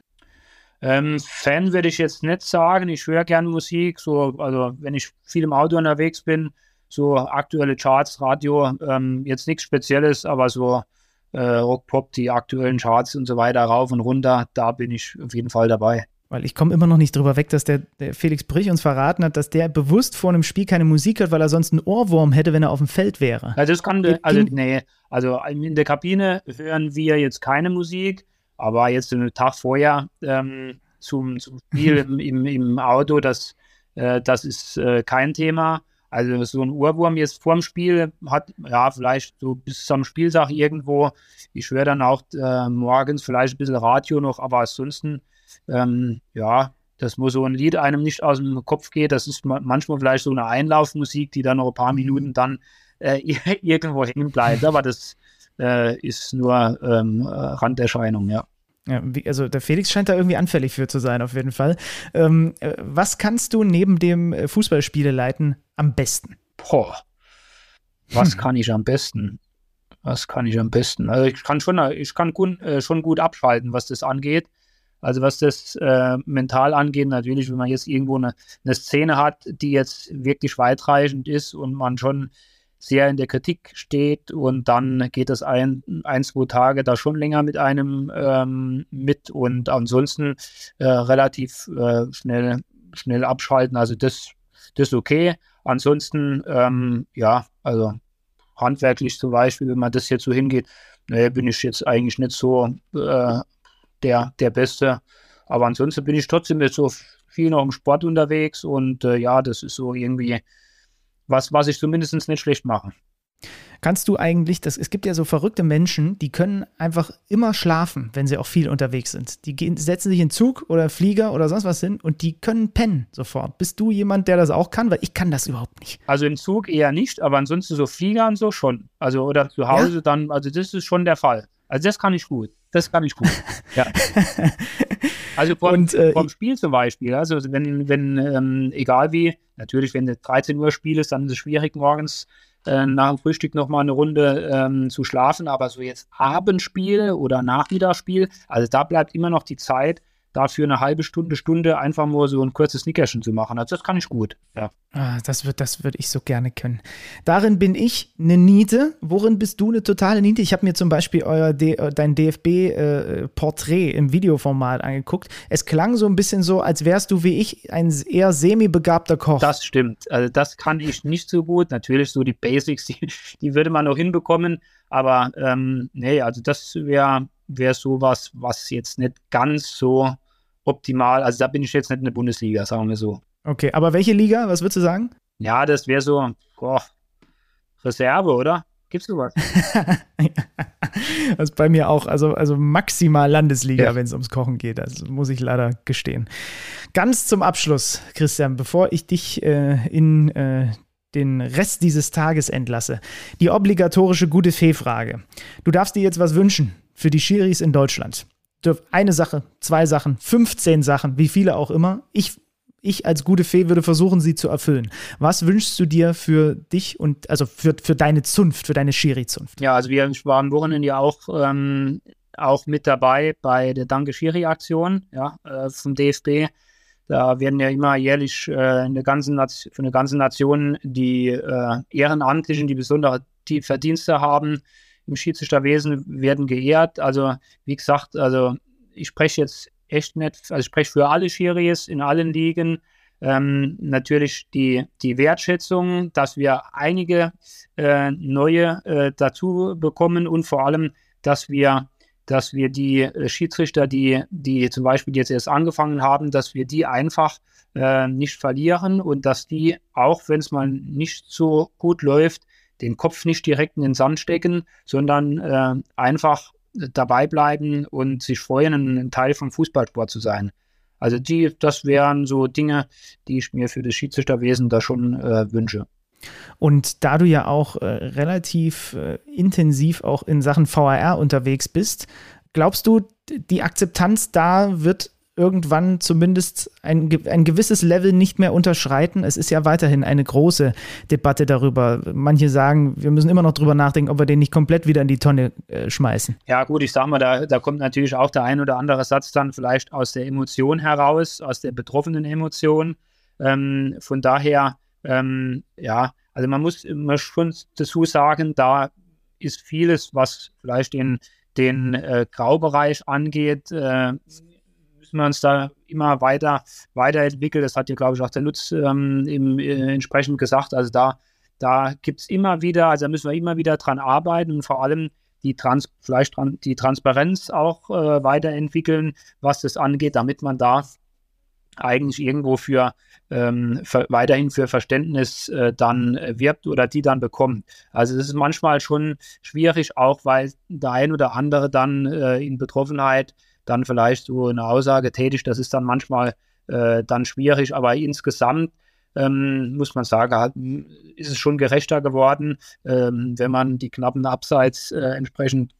Ähm, Fan würde ich jetzt nicht sagen. Ich höre gerne Musik. So, also wenn ich viel im Auto unterwegs bin, so aktuelle Charts, Radio, ähm, jetzt nichts Spezielles, aber so äh, Rock, Pop, die aktuellen Charts und so weiter rauf und runter, da bin ich auf jeden Fall dabei. Weil ich komme immer noch nicht drüber weg, dass der, der, Felix Brich uns verraten hat, dass der bewusst vor einem Spiel keine Musik hört, weil er sonst einen Ohrwurm hätte, wenn er auf dem Feld wäre. Ja, das kann, also nee, also in der Kabine hören wir jetzt keine Musik, aber jetzt einen Tag vorher ähm, zum, zum Spiel *laughs* im, im, im, Auto, das, äh, das ist äh, kein Thema. Also so ein Ohrwurm jetzt vorm Spiel hat, ja, vielleicht so bis zum Spieltag irgendwo. Ich höre dann auch äh, morgens vielleicht ein bisschen Radio noch, aber ansonsten, ähm, ja, das muss so ein Lied einem nicht aus dem Kopf geht. Das ist manchmal vielleicht so eine Einlaufmusik, die dann noch ein paar Minuten dann äh, *laughs* irgendwo hängen bleibt. Aber das äh, ist nur ähm, Randerscheinung, ja. Ja, also der Felix scheint da irgendwie anfällig für zu sein, auf jeden Fall. Ähm, äh, was kannst du neben dem äh, Fußballspiele leiten am besten? Boah, was hm. kann ich am besten? Was kann ich am besten? Also ich kann schon, ich kann gut, äh, schon gut abschalten, was das angeht. Also was das äh, mental angeht, natürlich, wenn man jetzt irgendwo eine, eine Szene hat, die jetzt wirklich weitreichend ist und man schon sehr in der Kritik steht und dann geht das ein, ein zwei Tage da schon länger mit einem ähm, mit und ansonsten äh, relativ äh, schnell, schnell abschalten. Also das, ist okay. Ansonsten, ähm, ja, also handwerklich zum Beispiel, wenn man das jetzt so hingeht, naja, bin ich jetzt eigentlich nicht so äh, der, der Beste. Aber ansonsten bin ich trotzdem jetzt so viel noch im Sport unterwegs und äh, ja, das ist so irgendwie was, was ich zumindest nicht schlecht mache. Kannst du eigentlich, das, es gibt ja so verrückte Menschen, die können einfach immer schlafen, wenn sie auch viel unterwegs sind. Die gehen, setzen sich in Zug oder Flieger oder sonst was hin und die können pennen sofort. Bist du jemand, der das auch kann? Weil ich kann das überhaupt nicht. Also im Zug eher nicht, aber ansonsten so Flieger und so schon. Also oder zu Hause ja? dann, also das ist schon der Fall. Also das kann ich gut. Das kann ich gut. *laughs* ja. *laughs* Also vor, und, äh, vom Spiel zum Beispiel, also wenn, wenn ähm, egal wie, natürlich, wenn du 13 Uhr Spiel ist, dann ist es schwierig, morgens äh, nach dem Frühstück nochmal eine Runde ähm, zu schlafen, aber so jetzt Abendspiel oder Nachmittagsspiel, also da bleibt immer noch die Zeit, dafür eine halbe Stunde, Stunde einfach nur so ein kurzes Nickerchen zu machen. Also das kann ich gut, ja. Ah, das würde das würd ich so gerne können. Darin bin ich eine Niete. Worin bist du eine totale Niete? Ich habe mir zum Beispiel euer D äh, dein DFB-Porträt äh, im Videoformat angeguckt. Es klang so ein bisschen so, als wärst du wie ich ein eher semi-begabter Koch. Das stimmt. Also das kann ich nicht so gut. Natürlich so die Basics, die, die würde man noch hinbekommen. Aber ähm, nee, also das wäre wär sowas, was jetzt nicht ganz so optimal. Also da bin ich jetzt nicht in der Bundesliga, sagen wir so. Okay, aber welche Liga? Was würdest du sagen? Ja, das wäre so boah, Reserve, oder? Gibt's sowas? *laughs* das ist bei mir auch, also, also maximal Landesliga, ja. wenn es ums Kochen geht. Das muss ich leider gestehen. Ganz zum Abschluss, Christian, bevor ich dich äh, in äh, den Rest dieses Tages entlasse, die obligatorische gute Fee-Frage. Du darfst dir jetzt was wünschen für die Schiris in Deutschland eine Sache, zwei Sachen, 15 Sachen, wie viele auch immer. Ich, ich als gute Fee würde versuchen, sie zu erfüllen. Was wünschst du dir für dich und also für, für deine Zunft, für deine Schiri-Zunft? Ja, also wir waren Wochenende ja auch, ähm, auch mit dabei bei der Danke Schiri-Aktion ja, äh, vom DFB. Da werden ja immer jährlich äh, in der ganzen für eine ganze Nation die äh, Ehrenamtlichen, die besondere die Verdienste haben, im Schiedsrichterwesen werden geehrt. Also wie gesagt, also ich spreche jetzt echt nicht, also ich spreche für alle Schiris in allen Ligen. Ähm, natürlich die, die Wertschätzung, dass wir einige äh, neue äh, dazu bekommen und vor allem, dass wir, dass wir die äh, Schiedsrichter, die, die zum Beispiel jetzt erst angefangen haben, dass wir die einfach äh, nicht verlieren und dass die, auch wenn es mal nicht so gut läuft, den Kopf nicht direkt in den Sand stecken, sondern äh, einfach dabei bleiben und sich freuen, ein Teil vom Fußballsport zu sein. Also die, das wären so Dinge, die ich mir für das Schiedsrichterwesen da schon äh, wünsche. Und da du ja auch äh, relativ äh, intensiv auch in Sachen VAR unterwegs bist, glaubst du, die Akzeptanz da wird irgendwann zumindest ein, ein gewisses Level nicht mehr unterschreiten. Es ist ja weiterhin eine große Debatte darüber. Manche sagen, wir müssen immer noch drüber nachdenken, ob wir den nicht komplett wieder in die Tonne äh, schmeißen. Ja, gut, ich sag mal, da, da kommt natürlich auch der ein oder andere Satz dann vielleicht aus der Emotion heraus, aus der betroffenen Emotion. Ähm, von daher, ähm, ja, also man muss immer schon dazu sagen, da ist vieles, was vielleicht den, den äh, Graubereich angeht, äh, müssen wir uns da immer weiter weiterentwickeln. Das hat ja, glaube ich, auch der Lutz ähm, im, äh, entsprechend gesagt. Also da, da gibt es immer wieder, also da müssen wir immer wieder dran arbeiten und vor allem die Trans vielleicht die Transparenz auch äh, weiterentwickeln, was das angeht, damit man da eigentlich irgendwo für, ähm, für weiterhin für Verständnis äh, dann wirbt oder die dann bekommt. Also das ist manchmal schon schwierig, auch weil der ein oder andere dann äh, in Betroffenheit dann vielleicht so eine Aussage tätigt. Das ist dann manchmal äh, dann schwierig, aber insgesamt ähm, muss man sagen, ist es schon gerechter geworden, ähm, wenn man die knappen Abseits äh, entsprechend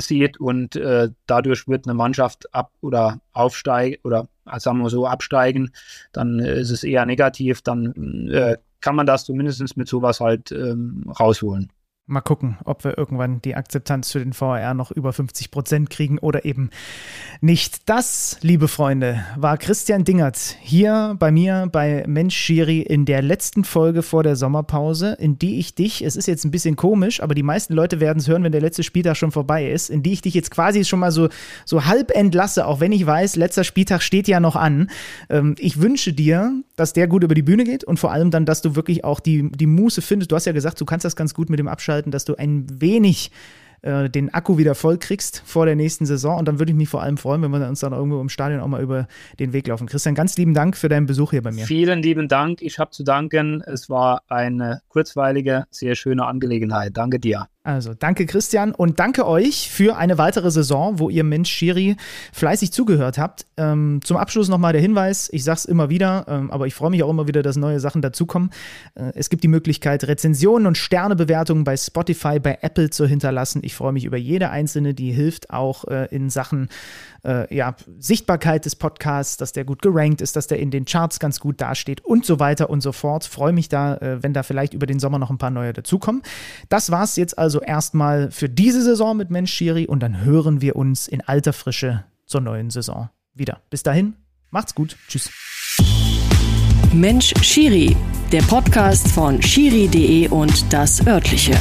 sieht und äh, dadurch wird eine Mannschaft ab oder aufsteigen oder sagen wir so absteigen, dann ist es eher negativ, dann äh, kann man das zumindest mit sowas halt ähm, rausholen. Mal gucken, ob wir irgendwann die Akzeptanz für den VR noch über 50 Prozent kriegen oder eben nicht. Das, liebe Freunde, war Christian Dingert hier bei mir bei Mensch Schiri in der letzten Folge vor der Sommerpause, in die ich dich, es ist jetzt ein bisschen komisch, aber die meisten Leute werden es hören, wenn der letzte Spieltag schon vorbei ist, in die ich dich jetzt quasi schon mal so, so halb entlasse, auch wenn ich weiß, letzter Spieltag steht ja noch an. Ähm, ich wünsche dir, dass der gut über die Bühne geht und vor allem dann, dass du wirklich auch die, die Muße findest. Du hast ja gesagt, du kannst das ganz gut mit dem Abschalten ausschalten, dass du ein wenig äh, den Akku wieder voll kriegst vor der nächsten Saison. Und dann würde ich mich vor allem freuen, wenn wir uns dann irgendwo im Stadion auch mal über den Weg laufen. Christian, ganz lieben Dank für deinen Besuch hier bei mir. Vielen lieben Dank. Ich habe zu danken. Es war eine kurzweilige, sehr schöne Angelegenheit. Danke dir. Also danke Christian und danke euch für eine weitere Saison, wo ihr Mensch Schiri fleißig zugehört habt. Ähm, zum Abschluss nochmal der Hinweis, ich sage es immer wieder, ähm, aber ich freue mich auch immer wieder, dass neue Sachen dazukommen. Äh, es gibt die Möglichkeit, Rezensionen und Sternebewertungen bei Spotify, bei Apple zu hinterlassen. Ich freue mich über jede einzelne, die hilft auch äh, in Sachen äh, ja, Sichtbarkeit des Podcasts, dass der gut gerankt ist, dass der in den Charts ganz gut dasteht und so weiter und so fort. Freue mich da, äh, wenn da vielleicht über den Sommer noch ein paar neue dazukommen. Das war es jetzt also erstmal für diese Saison mit Mensch Schiri und dann hören wir uns in alter Frische zur neuen Saison wieder. Bis dahin, macht's gut. Tschüss. Mensch Schiri, der Podcast von Schiri.de und das örtliche.